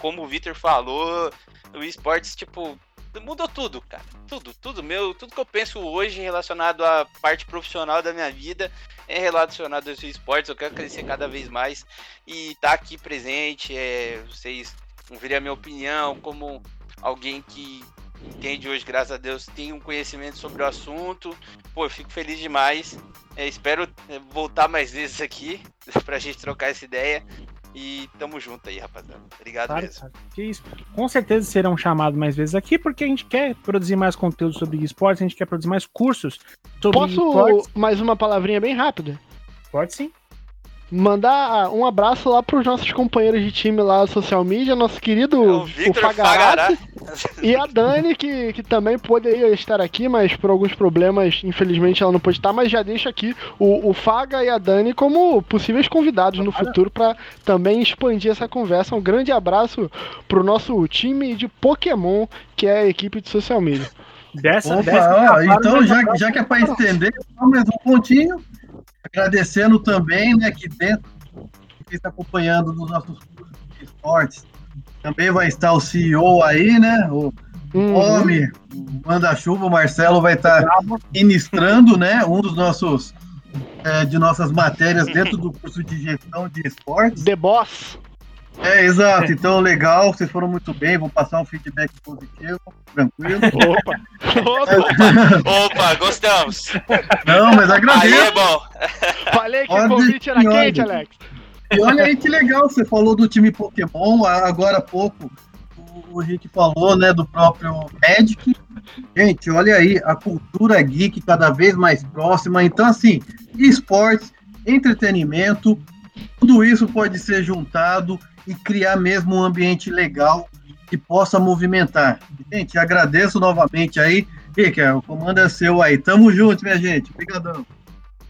como o Victor falou, o esportes, tipo, mudou tudo, cara. Tudo, tudo meu, tudo que eu penso hoje relacionado à parte profissional da minha vida é relacionado aos esportes. Eu quero crescer cada vez mais e tá aqui presente. É, vocês ouvirem a minha opinião como alguém que entende hoje, graças a Deus, tem um conhecimento sobre o assunto. Pô, eu fico feliz demais. É, espero é, voltar mais vezes aqui <laughs> pra gente trocar essa ideia. E tamo junto aí, rapaziada. Obrigado claro, mesmo. Cara. Que isso. Com certeza serão chamados mais vezes aqui, porque a gente quer produzir mais conteúdo sobre esportes, a gente quer produzir mais cursos sobre Posso esportes. mais uma palavrinha bem rápida? Pode sim mandar um abraço lá pros nossos companheiros de time lá do social media, nosso querido é o, o Fagará e a Dani, que, que também poderia estar aqui, mas por alguns problemas, infelizmente ela não pôde estar, mas já deixa aqui o, o Faga e a Dani como possíveis convidados no futuro para também expandir essa conversa. Um grande abraço pro nosso time de Pokémon, que é a equipe de social media. Dessa, Opa, dessa ó, então já, já que é para estender, só mais um pontinho. Agradecendo também, né, que dentro, quem está acompanhando nos nossos cursos de esportes, também vai estar o CEO aí, né, o uhum. homem, o manda-chuva, o Marcelo vai estar ministrando, né, um dos nossos, é, de nossas matérias dentro do curso de gestão de esportes. The Boss. É, exato. Então, legal, vocês foram muito bem. Vou passar um feedback positivo, tranquilo. Opa! Opa, <laughs> Opa gostamos. Não, mas agradeço. Aí é bom. Falei que o convite era quente, Alex. E olha aí que legal, você falou do time Pokémon, agora há pouco o Rick falou, né, do próprio Magic. Gente, olha aí, a cultura geek cada vez mais próxima. Então, assim, esportes, entretenimento, tudo isso pode ser juntado e criar mesmo um ambiente legal que possa movimentar. Gente, agradeço novamente aí. Rick, o comando é seu aí. Tamo junto, minha gente. Obrigadão.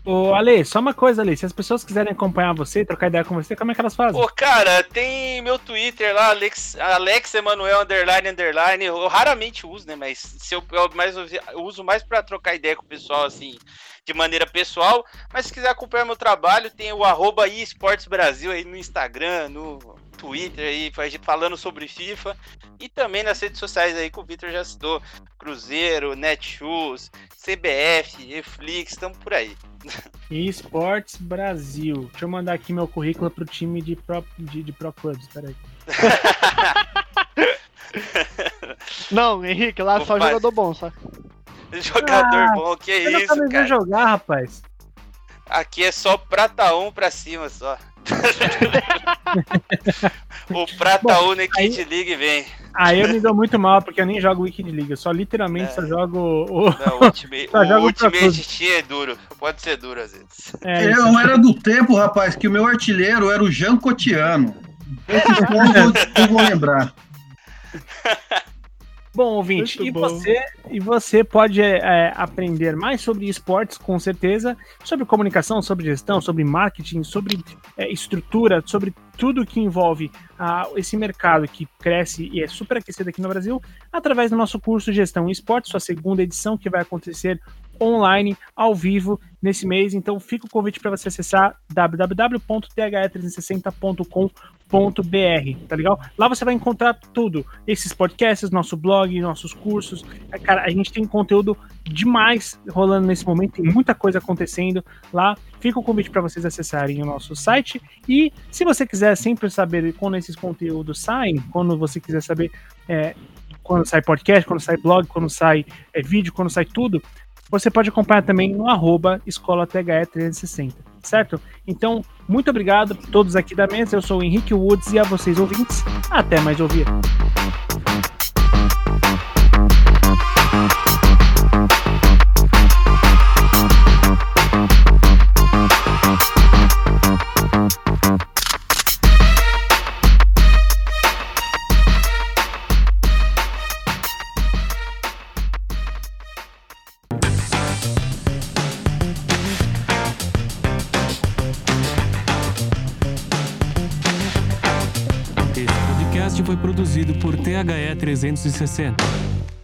Ô, Ale, só uma coisa, Ale. Se as pessoas quiserem acompanhar você, trocar ideia com você, como é que elas fazem? Pô, cara, tem meu Twitter lá, Alex, Alex Emanuel underline underline. Eu raramente uso, né? Mas se eu, eu mais eu uso mais para trocar ideia com o pessoal, assim, de maneira pessoal. Mas se quiser acompanhar meu trabalho, tem o arroba eSports Brasil aí no Instagram, no Twitter aí, falando sobre FIFA. E também nas redes sociais aí que o Victor já citou. Cruzeiro, Netshoes, CBF, Eflix, estamos por aí. eSports Brasil. Deixa eu mandar aqui meu currículo pro time de Pro, de, de pro Clubs, peraí. <laughs> Não, Henrique, lá só jogador bom, só. Jogador ah, bom, que isso, não cara. jogar, rapaz. Aqui é só prata 1 pra cima, só. <laughs> o prata 1 na Kid League vem. Aí eu me dou muito mal, porque eu nem jogo Wicked League, eu só literalmente é. só jogo o. Não, <laughs> o Ultimate, o jogo Ultimate é duro, pode ser duro às vezes. É, eu era do tempo, rapaz, que o meu artilheiro era o Jean Cotiano. Esses pontos eu vou lembrar. <laughs> Bom, ouvinte, e você, e você pode é, aprender mais sobre esportes, com certeza, sobre comunicação, sobre gestão, sobre marketing, sobre é, estrutura, sobre tudo que envolve ah, esse mercado que cresce e é super aquecido aqui no Brasil, através do nosso curso Gestão em Esportes, sua segunda edição, que vai acontecer online, ao vivo, nesse mês. Então fica o convite para você acessar www.th360.com.br, tá legal? Lá você vai encontrar tudo, esses podcasts, nosso blog, nossos cursos. É, cara, a gente tem conteúdo demais rolando nesse momento, tem muita coisa acontecendo lá. Fica o convite para vocês acessarem o nosso site e se você quiser sempre saber quando esses conteúdos saem, quando você quiser saber é, quando sai podcast, quando sai blog, quando sai é, vídeo, quando sai tudo, você pode acompanhar também no arroba Escola THE 360, certo? Então, muito obrigado a todos aqui da mesa. Eu sou o Henrique Woods e a vocês ouvintes, até mais ouvir. DHE 360.